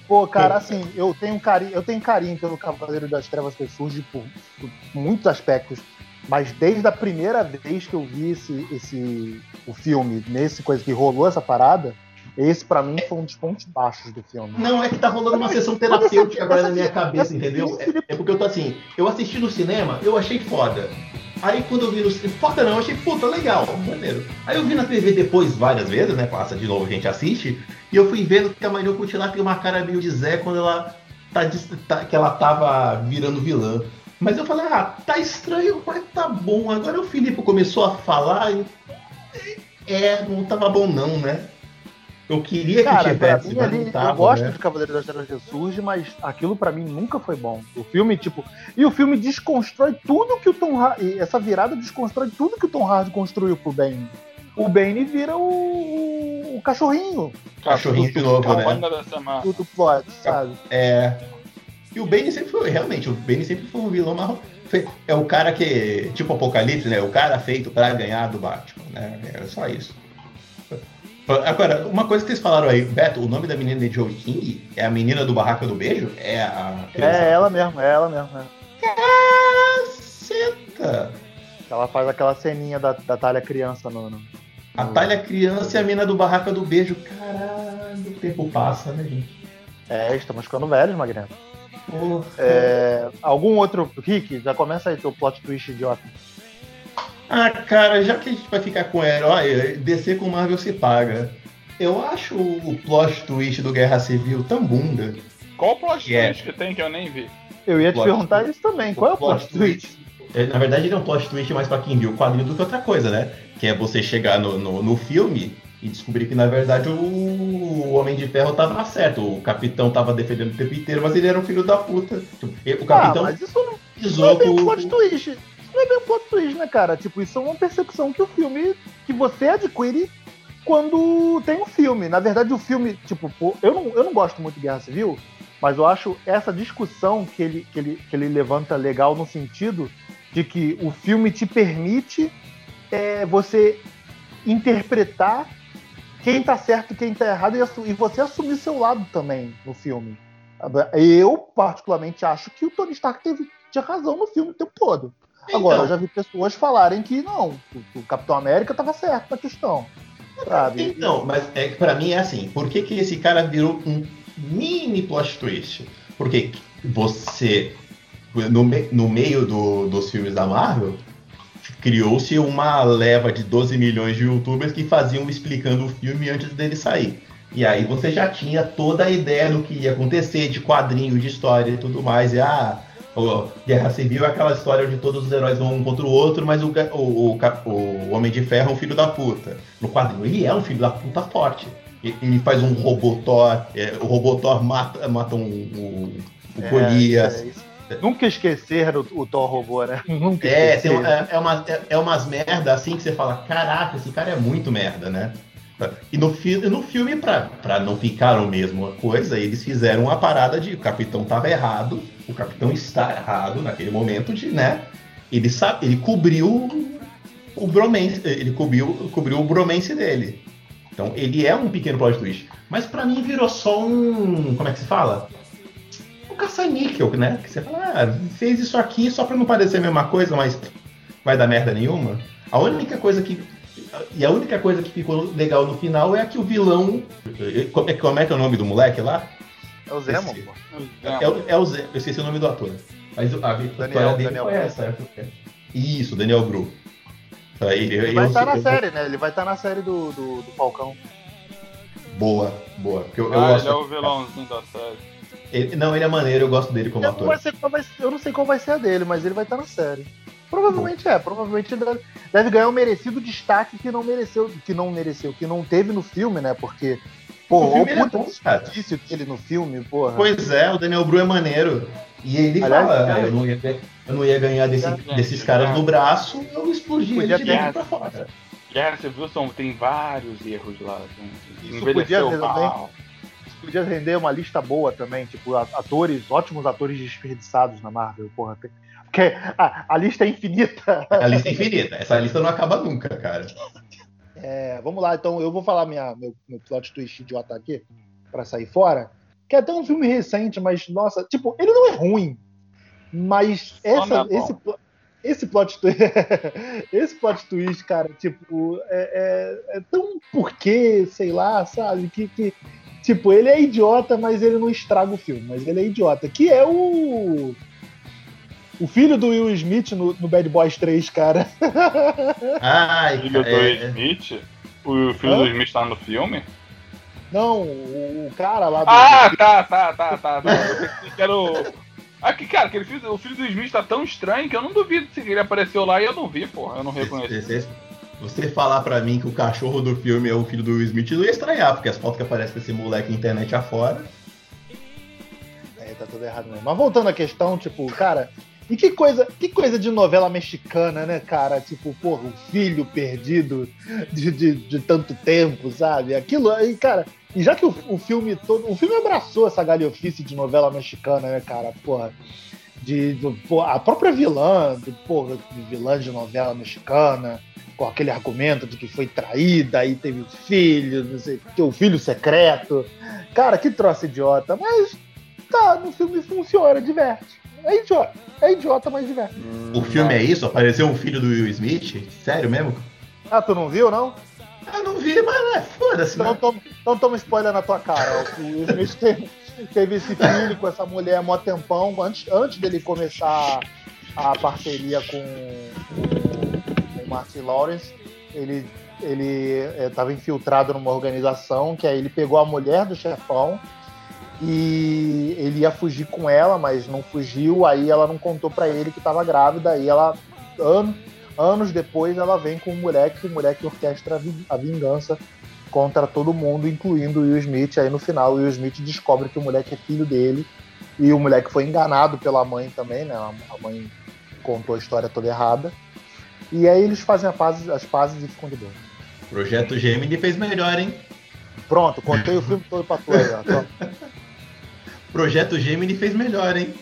Pô, cara, assim, eu tenho carinho, eu tenho carinho pelo Cavaleiro das Trevas que surge por, por, muitos aspectos. Mas desde a primeira vez que eu vi esse, esse o filme, nesse coisa que rolou essa parada, esse para mim foi um dos pontos baixos do filme. Não, é que tá rolando uma sessão terapêutica agora na minha cabeça, entendeu? É, é porque eu tô assim, eu assisti no cinema, eu achei foda. Aí quando eu vi no foda não, achei, puta, legal, maneiro. Aí eu vi na TV depois várias vezes, né? Passa de novo, a gente assiste, e eu fui vendo que a Marion Cotillard tem uma cara meio de Zé quando ela tá, tá, que ela tava virando vilã. Mas eu falei, ah, tá estranho, mas tá bom. Agora o Filipe começou a falar e. É, não tava bom não, né? Eu queria Cara, que tivesse. mim, mas ali, não tava, eu gosto né? de Cavaleiro das Trevas Ressurge, mas aquilo pra mim nunca foi bom. O filme, tipo. E o filme desconstrói tudo que o Tom Hardy. Essa virada desconstrói tudo que o Tom Hardy construiu pro Bane. O Bane vira o, o cachorrinho Cachorrinho de novo, né? Do, do plot, sabe? É. E o Bane sempre foi, realmente, o Bane sempre foi um vilão marrom. É o cara que, tipo Apocalipse, né? O cara feito pra ganhar do Batman, né? É só isso. Agora, uma coisa que vocês falaram aí, Beto, o nome da menina de Joey King é a menina do Barraca do Beijo? É a. É ela mesmo, é ela mesmo. É. Caceta! Ela faz aquela ceninha da, da talha criança no. no- A talha criança e a menina do Barraca do Beijo. Caralho, o tempo passa, né, gente? É, estamos ficando velhos. Porra. É, algum outro. Rick, já começa aí teu plot twist idiota. Ah, cara, já que a gente vai ficar com herói, descer com Marvel se paga. Eu acho o plot twist do Guerra Civil tão bunda. Qual o plot É. twist que tem que eu nem vi? Eu ia te Plot perguntar twist. isso também. Qual é o plot, twist? É, Na verdade, ele é um plot twist mais pra quem viu o quadrinho do que outra coisa, né? Que é você chegar no, no, no filme e descobrir que, na verdade, o, o Homem de Ferro tava certo. O Capitão tava defendendo o tempo inteiro, mas ele era um filho da puta. Tipo, O Ah, Capitão mas isso não, não é um com plot twist. É um plot twist, né, cara? Tipo, isso é uma percepção que o filme. que você adquire quando tem um filme. Na verdade, o filme, tipo, eu não, eu não gosto muito de Guerra Civil, mas eu acho essa discussão que ele, que ele, que ele levanta legal no sentido de que o filme te permite é, você interpretar quem tá certo e quem tá errado e, e você assumir seu lado também no filme. Eu, particularmente, acho que o Tony Stark teve, tinha razão no filme o tempo todo. Agora, Então. eu já vi pessoas falarem que não, o, o Capitão América tava certo na questão. Sabe? Então, mas é que pra mim é assim, por que, que esse cara virou um mini plot twist? Porque você, no, me- no meio do- dos filmes da Marvel, criou-se uma leva de 12 milhões de youtubers que faziam explicando o filme antes dele sair. E aí você já tinha toda a ideia do que ia acontecer, de quadrinho, de história e tudo mais. E ah, o Guerra Civil é aquela história onde todos os heróis vão um contra o outro, mas o, o, o, o Homem de Ferro é um filho da puta. No quadrinho, ele é um filho da puta forte. Ele faz um Robotor, é, o Robotor mata, mata um, um, o É, Golias. é. Nunca esquecer o, o Thor robô, né? (laughs) Nunca É, tem é, é, uma, é, é umas merda assim que você fala, caraca, esse cara é muito merda, né? E no, fi no filme, pra, pra não ficar a mesma coisa, eles fizeram uma parada de o capitão tava errado, o capitão está errado naquele momento de, né? Ele, sabe, ele cobriu o bromance, ele cobriu, cobriu o bromance dele. Então ele é um pequeno plot twist. Mas pra mim virou só um. Como é que se fala? Um caça-níquel, né? Que você fala, ah, fez isso aqui só pra não parecer a mesma coisa, mas vai dar merda nenhuma. A única coisa que. E a única coisa que ficou legal no final é que o vilão. Como é, como é que é o nome do moleque lá? É o Zemo, pô. É, o- é o Zé, eu esqueci o nome do ator. Mas a vitória dele Daniel foi essa. Isso, Daniel Bru. Ele, Ele eu- vai estar na eu- série, né? Ele vai estar na série do, do, do Falcão. Boa, boa. Porque eu, eu Ah, gosto. ele é o vilãozinho da série. Ele- não, ele é maneiro, eu gosto dele como Eu ator. vai eu não sei qual vai ser a dele, mas ele vai estar na série. Provavelmente é, provavelmente ele deve, deve ganhar um merecido destaque que não mereceu, que não mereceu, que não teve no filme, né? Porque, pô, O o filme ele é puta bom, cara. desperdício dele no filme, porra. Pois é, o Daniel Bru é maneiro. E ele Aliás, fala, cara- "Ah, eu, não ia, eu não ia ganhar desse- desses caras cara. no braço, eu explodi ele de dentro pra fora. Guerra Civil são, tem vários erros lá, gente. Isso Envelheceu podia mal. Podia render uma lista boa também, tipo, atores, ótimos atores desperdiçados na Marvel, porra. Tem- Porque a, a lista é infinita. A lista é infinita. Essa lista não acaba nunca, cara. (laughs) É, vamos lá, então eu vou falar minha, meu, meu plot twist idiota aqui, pra sair fora. Que é até um filme recente, mas, nossa, tipo, ele não é ruim. Mas essa, é esse, esse plot twist. (laughs) esse plot twist, cara, tipo, é, é- é tão porquê, sei lá, sabe? Que, que, tipo, ele é idiota, mas ele não estraga o filme, mas ele é idiota. Que é o. O filho do Will Smith no, no Bad Boys 3, cara. (laughs) Ai, Filho do é, Smith? O filho Hã? do Smith tá no filme? Não, o, o cara lá do. Ah, tá, tá, tá, tá. tá. Eu pensei que era o. Ah, que, cara, aquele filho, o filho do Smith tá tão estranho que eu não duvido se ele apareceu lá e eu não vi, porra. Eu não reconheci. esse- esse- Você falar pra mim que o cachorro do filme é o filho do Will Smith, eu ia estranhar, porque as fotos que aparecem desse moleque na internet afora. É, tá tudo errado mesmo. Mas voltando à questão, tipo, cara, e que coisa, que coisa de novela mexicana, né, cara? Tipo, porra, o filho perdido de, de, de tanto tempo, sabe? Aquilo aí, cara. E já que o, o filme todo. O filme abraçou essa galhofice de novela mexicana, né, cara? Porra de, de a própria vilã, de, porra, vilã de novela mexicana, com aquele argumento de que foi traída, aí teve filho, não sei que o filho secreto. Cara, que troço idiota, mas tá, no filme funciona, diverte. É idiota, é idiota, mas diverte. O filme é isso? Apareceu um filho do Will Smith? Sério mesmo? Ah, tu não viu, não? Eu não vi, mas é, foda-se. Então, né? toma, então toma spoiler na tua cara. O Will Smith tem, teve esse filho com essa mulher há mó tempão, antes, antes dele começar a parceria com, com o Martin Lawrence, ele ele estava infiltrado numa organização que aí ele pegou a mulher do chefão e ele ia fugir com ela, mas não fugiu, aí ela não contou para ele que estava grávida, aí ela an, anos depois ela vem com o moleque, o moleque orquestra a vingança contra todo mundo, incluindo o Will Smith. Aí no final o Will Smith descobre que o moleque é filho dele e o moleque foi enganado pela mãe também, né? A mãe contou a história toda errada. E aí eles fazem as pazes e ficam de boa. Projeto Gemini fez melhor, hein? Pronto, contei o filme (laughs) todo pra tu aí, ó. Projeto Gemini fez melhor, hein?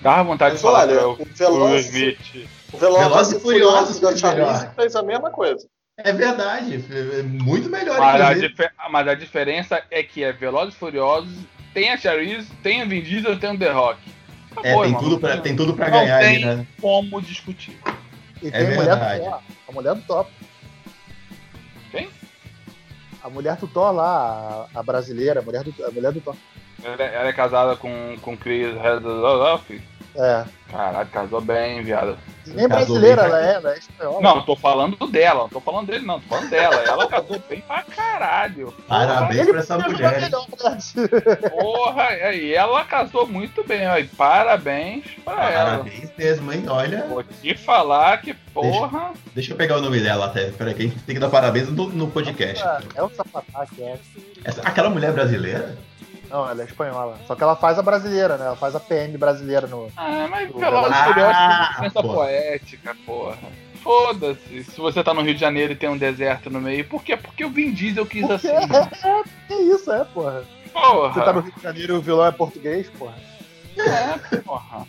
Dá vontade de falar olha, o, Smith. O Velozes e Furiosos da Charlize fez a mesma coisa. É verdade, é muito melhor. Mas a, dif mas a, diferença é que é Velozes e Furiosos, tem a Charlize, tem a Vin Diesel, tem o The Rock. Acabou, é, tem, tudo pra, tem tudo pra ganhar tem aí, né? como discutir. E é tem é a mulher do Thor, a mulher do Thor. Quem? A mulher do Thor lá, a, a brasileira, a mulher do, a mulher do Thor. Ela, ela é casada com, com Chris Redfield? É. Caralho, casou bem, viado. Nem brasileira ela é, ela é espanhola. Não, tô falando dela, não tô falando dele, não, tô falando dela. Ela casou bem pra caralho. Parabéns pra essa mulher. Né? Porra, e ela casou muito bem, ó, parabéns pra parabéns ela. Parabéns mesmo, hein? Olha. Vou te falar que, porra. Deixa, deixa eu pegar o nome dela até. Peraí, que a gente tem que dar parabéns no, no podcast. É um sapataque, é. Essa, aquela mulher brasileira? Não, ela é espanhola. Só que ela faz a brasileira, né? Ela faz a PM brasileira no. Ah, mas pelo amor de Deus, pensa poética, porra. Foda-se. Se você tá no Rio de Janeiro e tem um deserto no meio, por quê? Porque o Vin Diesel quis Porque assim. É, é, é isso, é, porra. Porra. Você tá no Rio de Janeiro e o vilão é português, porra. É, porra.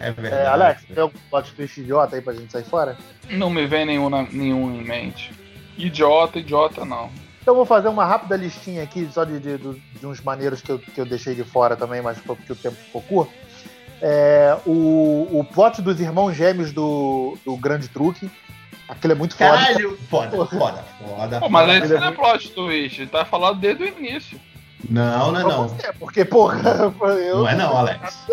É verdade. É, Alex, tem algum plot twist idiota aí pra gente sair fora? Não me vem nenhum, nenhum em mente. Idiota, idiota não. Então vou fazer uma rápida listinha aqui, só de, de, de uns maneiros que eu, que eu deixei de fora também, mas porque o tempo ficou curto. É, o, o plot dos irmãos gêmeos do, do Grande Truque. Aquilo é muito foda. Caralho, foda, foda, foda. Pô, mas esse não é plot twist, tá falando desde o início. Não, não é não. É, porque, porra, (laughs) eu. Não é não, Alex.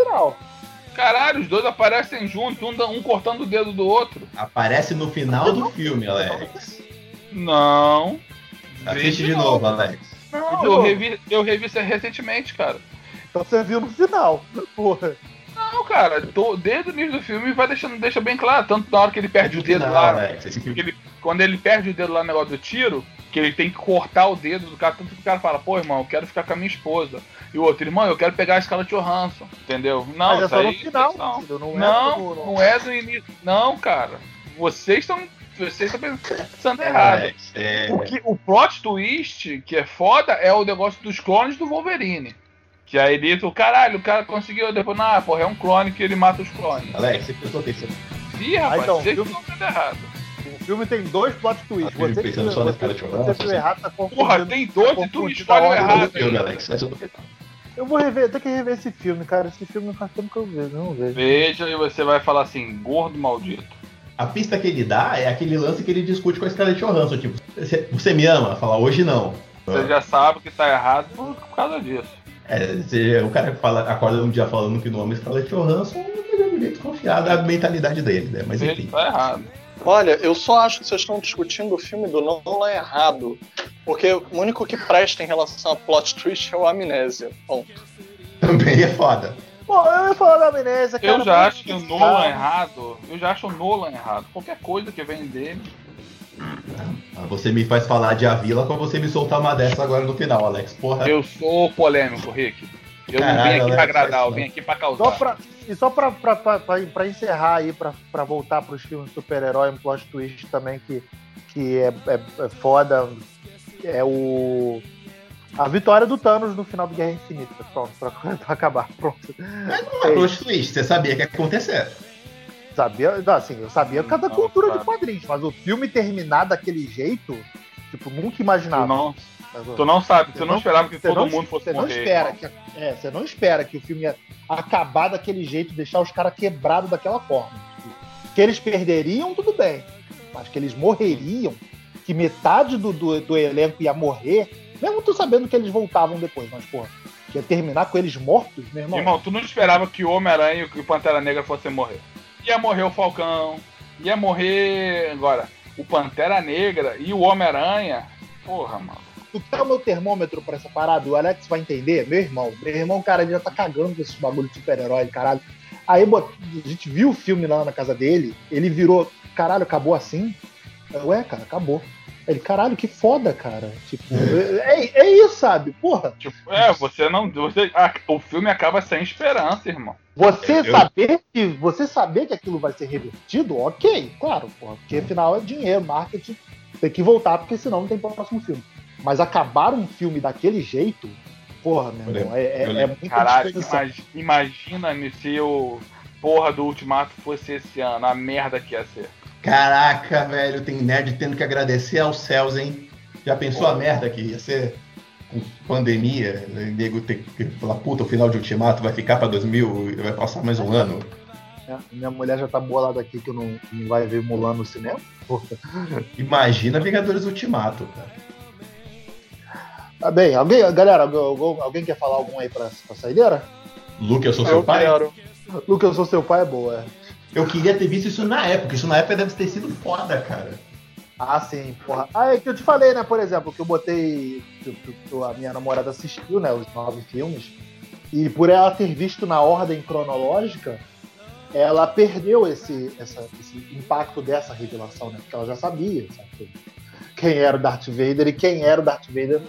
Caralho, os dois aparecem juntos, um, um cortando o dedo do outro. Aparece no final do filme, Alex. Não. Assiste de novo, Alex. Não, eu revi, eu revi isso recentemente, cara. Então você viu no final, porra. Não, cara, tô, desde o início do filme vai deixando, deixa bem claro, tanto na hora que ele perde o dedo lá. Alex, ele, quando ele perde o dedo lá no negócio do tiro, que ele tem que cortar o dedo do cara, tanto que o cara fala, pô, irmão, eu quero ficar com a minha esposa. E o outro, irmão, eu quero pegar a escala de Johansson, entendeu? Não, Mas é isso aí, no final, não, não, não, é não. não é do início. Não, cara. Vocês estão vocês estão pensando errado. É, o, que, o plot twist que é foda é o negócio dos clones do Wolverine. Que aí ele, o caralho, o cara conseguiu depois, não, porra, é um clone que ele mata os clones. Alex, você prestou atenção. Ih, rapaz, ah, então, vocês filme... estão errado. O filme tem dois plot twists. Ah, você pensando só na cara de Você viu errado, tá Porra, tem dois tá e tu escolhe errado. Filme, Alex, eu vou rever, tenho que rever esse filme, cara. Esse filme não faz tempo que eu vejo, não vejo. Veja e você vai falar assim, gordo maldito a pista que ele dá é aquele lance que ele discute com a Scarlett Johansson, tipo, você me ama? Fala, hoje não. Você já sabe que tá errado por causa disso. É, o cara que fala, acorda um dia falando que não ama Scarlett Johansson, ele é muito confiado da mentalidade dele, né? Mas enfim. Ele tá errado. Olha, eu só acho que vocês estão discutindo o filme do Nolan errado. Porque o único que presta em relação a plot twist é o Amnésia. Ponto. Também é foda. Bom, eu ia falar da amnésia, cara. Eu já acho que o Nolan errado. Eu já acho o Nolan errado. Qualquer coisa que vem dele. Ah, você me faz falar de A Vila pra você me soltar uma dessa agora no final, Alex. Porra. Eu sou polêmico, Rick. Eu Caralho, não vim aqui Alex, pra agradar, eu vim aqui pra causar. Só pra, e só pra, pra, pra, pra, encerrar aí, pra, pra voltar pros filmes super-herói, um plot twist também que, que é, é, é foda, é o a vitória do Thanos no final do Guerra Infinita. Pronto, pra, (laughs) pra acabar. Pronto. Mas não é plot twist, você sabia que ia acontecer. Sabia, assim, eu sabia cada cultura de quadrinhos, mas o filme terminar daquele jeito, tipo, nunca imaginava. Tu não, tu não sabe, você, não, não, esperava que todo não, mundo fosse você morrer. Não espera que, é, você não espera que o filme ia acabar daquele jeito, deixar os caras quebrados daquela forma. Tipo, que eles perderiam, tudo bem. Mas que eles morreriam, que metade do, do, do elenco ia morrer, mesmo tu sabendo que eles voltavam depois, mas, porra, que ia terminar com eles mortos, meu irmão. Irmão, tu não esperava que o Homem-Aranha e o Pantera Negra fossem morrer. Ia morrer o Falcão, ia morrer agora o Pantera Negra e o Homem-Aranha. Porra, mano. Tu quer o meu termômetro pra essa parada? O Alex vai entender? Meu irmão, meu irmão, cara, ele já tá cagando com esses bagulho de super-herói, caralho. Aí a gente viu o filme lá na casa dele, ele virou, caralho, acabou assim? Ué, cara, acabou. Ele, caralho, que foda, cara. Tipo, (laughs) é, é, é isso, sabe? Porra. Tipo, é, você não. Você, ah, o filme acaba sem esperança, irmão. Você eu... saber que. Você saber que aquilo vai ser revertido, ok, claro, porra. Porque afinal é dinheiro, marketing. Tem que voltar, porque senão não tem próximo filme. Mas acabar um filme daquele jeito, porra, meu irmão, é, é, é muito Caralho, imagina, imagina se o porra do Ultimato fosse esse ano, a merda que ia ser. Caraca, velho, tem nerd tendo que agradecer aos céus, hein? Já pensou a merda que ia ser com pandemia? Né? Nego ter que falar, puta, o final de Ultimato vai ficar pra 2000, vai passar mais um ano. É, minha mulher já tá bolada aqui que não, não vai ver Mulan no cinema. (laughs) Imagina Vingadores Ultimato, cara. Tá bem, alguém, galera, alguém quer falar algum aí pra, pra saideira? Luke, eu sou seu eu pai? Quero. Luke, eu sou seu pai é boa, é. Eu queria ter visto isso na época. Isso na época deve ter sido foda, cara. Ah, sim, porra. Ah, é que eu te falei, né, por exemplo, que eu botei. Que, que a minha namorada assistiu, né, os nove filmes. E por ela ter visto na ordem cronológica, ela perdeu esse, essa, esse impacto dessa revelação, né? Porque ela já sabia, sabe? Quem era o Darth Vader e quem era o Darth Vader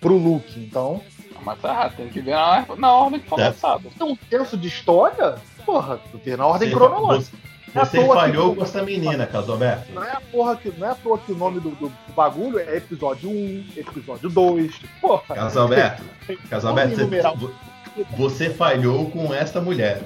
pro Luke. Então. Mas tá, tem que ver na, na ordem que foi é. lançado. Tem um senso de história porra, porque na ordem você, cronológica. Você, é falhou que, com essa menina, Casalberto. Não é a porra que, não é à toa que o nome do, do, do bagulho é episódio 1, episódio 2. Porra. Casalberto, Casalberto, você, você falhou com essa mulher.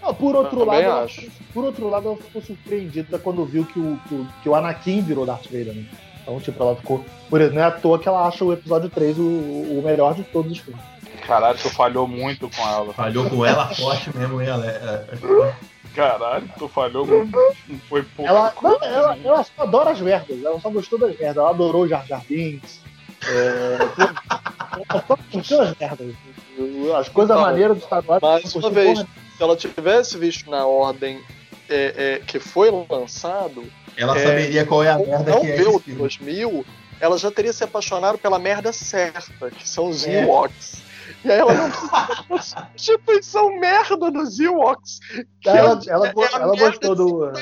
Não, por outro eu lado, acho. por outro lado, ela ficou surpreendida quando viu que o, que o, que o Anakin virou Darth Vader, né? Então, tipo, ela ficou. Por exemplo, não é à toa que ela acha o episódio 3 o, o melhor de todos os filmes. Caralho, tu falhou muito com ela. Falhou com ela forte mesmo, hein, ela. Caralho, tu falhou muito. Foi pouco. Ela, não, ela, ela, só adora as merdas, ela só gostou das merdas. Ela adorou Jar Jar Binks. É, ela só curtiu as merdas. As coisas então, maneiras do Star Wars. Mais uma vez, porra. se ela tivesse visto na ordem é, é, que foi lançado. Ela saberia qual é a merda não que é. Não viu 2000, ela já teria se apaixonado pela merda certa, que são os é. Ewoks. E aí ela não precisa instituição merda dos Ewoks. Ela, é, ela, é ela gostou do.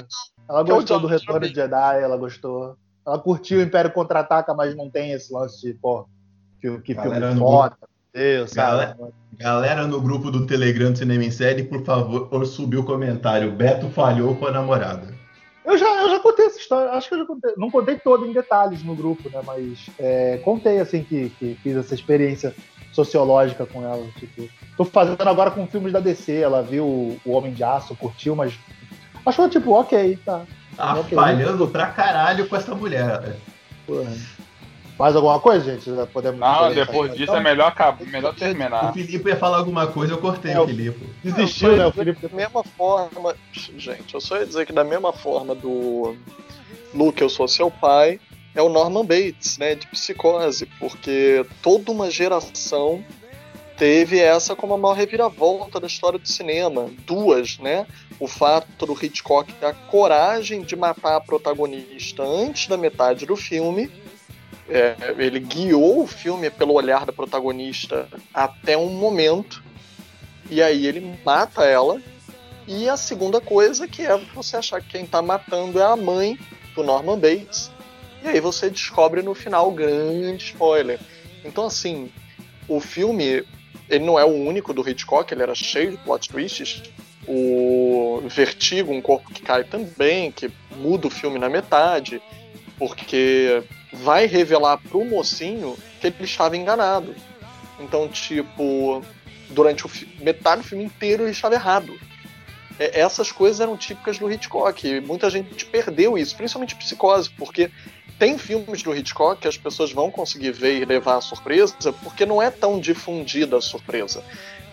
Ela gostou do Retorno de Jedi, ela gostou. Ela curtiu o Império Contra-Ataca, mas não tem esse lance de, pô, que, que filme foda. Deus, galera, galera no grupo do Telegram do Cinema em Série, por favor, subiu o comentário. Beto falhou com a namorada. Eu já, eu já contei essa história, acho que eu já contei, não contei toda em detalhes no grupo, né? Mas é, contei assim que, que fiz essa experiência sociológica com ela. Tipo, tô fazendo agora com filmes da DC. Ela viu O Homem de Aço, curtiu, mas achou tipo, ok, tá. Tá okay. falhando pra caralho com essa mulher. Porra. Mais alguma coisa, gente? Já podemos Não, depois disso então? é melhor, acabar, melhor terminar. O Felipe ia falar alguma coisa, eu cortei é, o Felipe. Desistiu, né? O Felipe. Da mesma forma, gente, eu só ia dizer que da mesma forma do Luke, eu sou seu pai, é o Norman Bates, né, de Psicose, porque toda uma geração teve essa como a maior reviravolta da história do cinema. Duas, né? O fato do Hitchcock ter a coragem de matar a protagonista antes da metade do filme. É, ele guiou o filme pelo olhar da protagonista até um momento, e aí ele mata ela. E a segunda coisa que é você achar que quem está matando é a mãe do Norman Bates E aí você descobre no final grande spoiler. Então, assim, o filme, ele não é o único do Hitchcock, ele era cheio de plot twists. O Vertigo, Um Corpo que Cai também, que muda o filme na metade, porque vai revelar pro mocinho que ele estava enganado. Então, tipo, durante o metade do filme inteiro ele estava errado. É, essas coisas eram típicas do Hitchcock. muita gente perdeu isso, principalmente psicose, porque tem filmes do Hitchcock que as pessoas vão conseguir ver e levar a surpresa, porque não é tão difundida a surpresa.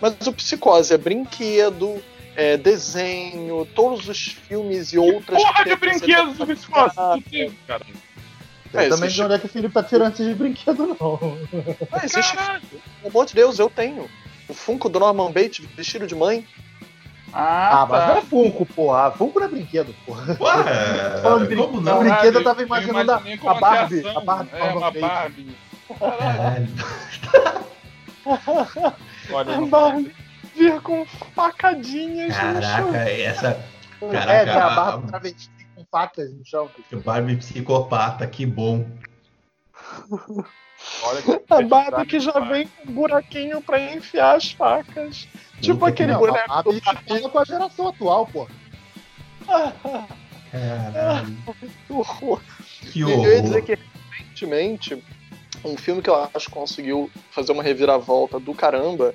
Mas o Psicose é brinquedo, é desenho, todos os filmes e outras. Porra de brinquedos do Psicose! Cara. É, eu também existe... de onde é que o Felipe tá tirando esses brinquedos, não. Ah, existe. Pelo amor de Deus, eu tenho. O Funko do Norman Bates vestido de mãe. Ah, ah mas tá. não é Funko, porra. Funko não é brinquedo, porra. Ué, (laughs) Falando brin... não? brinquedo, eu tava imaginando a, a Barbie. (laughs) A Barbie. É, uma Barbie. Olha, a Barbie vir com facadinhas Caraca, no chão. essa... Caraca, é, a Barbie travesti com facas no chão. Barbie psicopata, que bom. Olha que a Barbie que já vem com um buraquinho pra enfiar as facas. Tipo aquele não, boneco. A Barbie fala com a geração atual, pô. Caralho. (laughs) que horror. Que horror. Eu ia dizer que recentemente, um filme que eu acho que conseguiu fazer uma reviravolta do caramba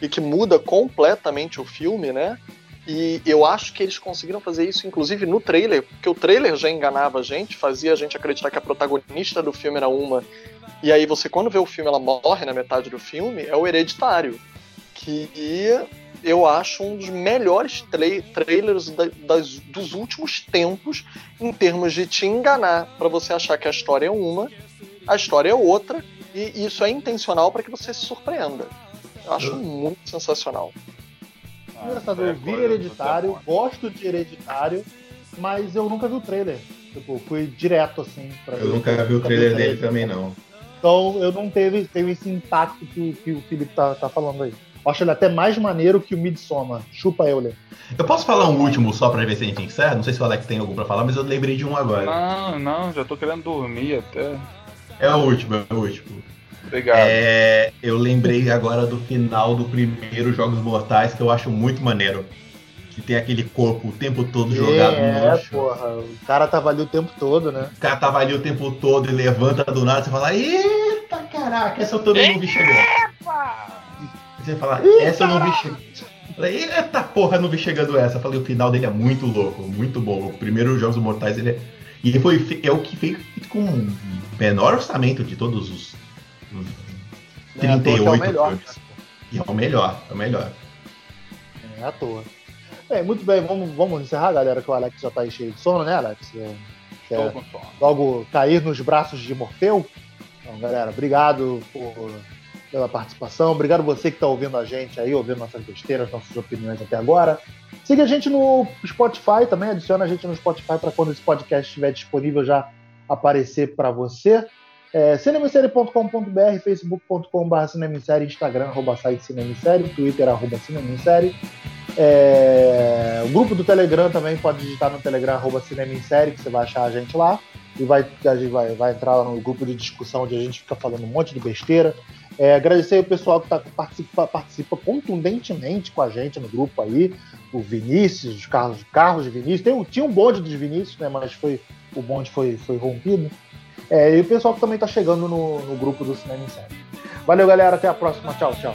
e que muda completamente o filme, né? E eu acho que eles conseguiram fazer isso, inclusive, no trailer, porque o trailer já enganava a gente, fazia a gente acreditar que a protagonista do filme era uma. E aí você, quando vê o filme, ela morre na metade do filme, é o hereditário. Que eu acho um dos melhores tra trailers da, das, dos últimos tempos em termos de te enganar para você achar que a história é uma, a história é outra, e isso é intencional para que você se surpreenda. Eu acho muito sensacional. Engraçado, eu vi Hereditário, gosto de Hereditário, mas eu nunca vi o trailer. Tipo, fui direto assim. eu nunca vi o trailer dele também, não. Então eu não teve, teve esse impacto que, que o Felipe tá, tá falando aí. Acho ele até mais maneiro que o Midsommar. Chupa Euler. Eu posso falar um último só pra ver se a gente encerra? Não sei se o Alex tem algum pra falar, mas eu lembrei de um agora. Não, não, já tô querendo dormir até. É o último, é o último. Obrigado. É, eu lembrei agora do final do primeiro Jogos Mortais, que eu acho muito maneiro. Que tem aquele corpo o tempo todo jogado é, no É, porra. O cara tava ali o tempo todo, né? O cara tava ali o tempo todo e levanta do nada, você fala, eita caraca, essa eu também não vi chegar. Você fala, essa eu não vi chegar. Falei, eita porra, não vi chegando essa. Falei, o final dele é muito louco, muito bom. O primeiro Jogos Mortais, ele é. E ele foi, é o que fez com o menor orçamento de todos os 38 é, é o melhor. Filmes. E é o melhor, é o melhor. É à toa. Bem, muito bem, vamos, vamos encerrar, galera, que o Alex já tá aí cheio de sono, né, Alex? Quer logo cair nos braços de Morfeu? Então, galera, obrigado por, pela participação. Obrigado você que está ouvindo a gente aí, ouvindo nossas besteiras, nossas opiniões até agora. Siga a gente no Spotify também, adiciona a gente no Spotify para quando esse podcast estiver disponível já aparecer para você. É, cinemissérie.com.br, facebook.com.br cinemissérie, instagram, arroba site cinemissérie, twitter, arroba cinemissérie. É, o grupo do Telegram também pode digitar no Telegram, arroba cinemissérie, que você vai achar a gente lá. E vai, a gente vai, vai entrar no grupo de discussão onde a gente fica falando um monte de besteira. É, agradecer o pessoal que tá, participa, participa contundentemente com a gente no grupo aí. O Vinícius, os carros, carros de Vinícius. Tem, tinha um bonde dos Vinícius, né? Mas foi, o bonde foi, foi rompido. É, e o pessoal que também está chegando no, no, grupo do Cinema em Série. Valeu, galera. Até a próxima. Tchau, tchau.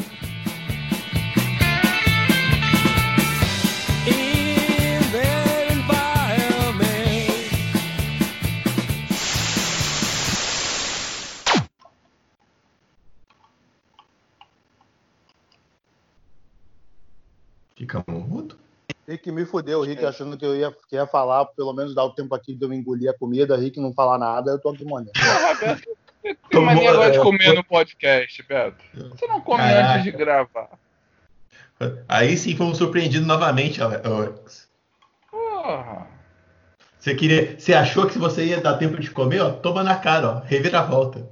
Ficamos mudo? Rick me fudeu, o Rick achando que eu ia, que ia falar, pelo menos dar o tempo aqui de eu engolir a comida, Rick não falar nada, eu tô aqui molhando. (laughs) Tem mania agora de comer no podcast, Beto. Você não come Caraca. antes de gravar. Aí sim fomos surpreendidos novamente, Alex. Porra. Você queria. Você achou que você ia dar tempo de comer, ó? Toma na cara, ó. Reviravolta.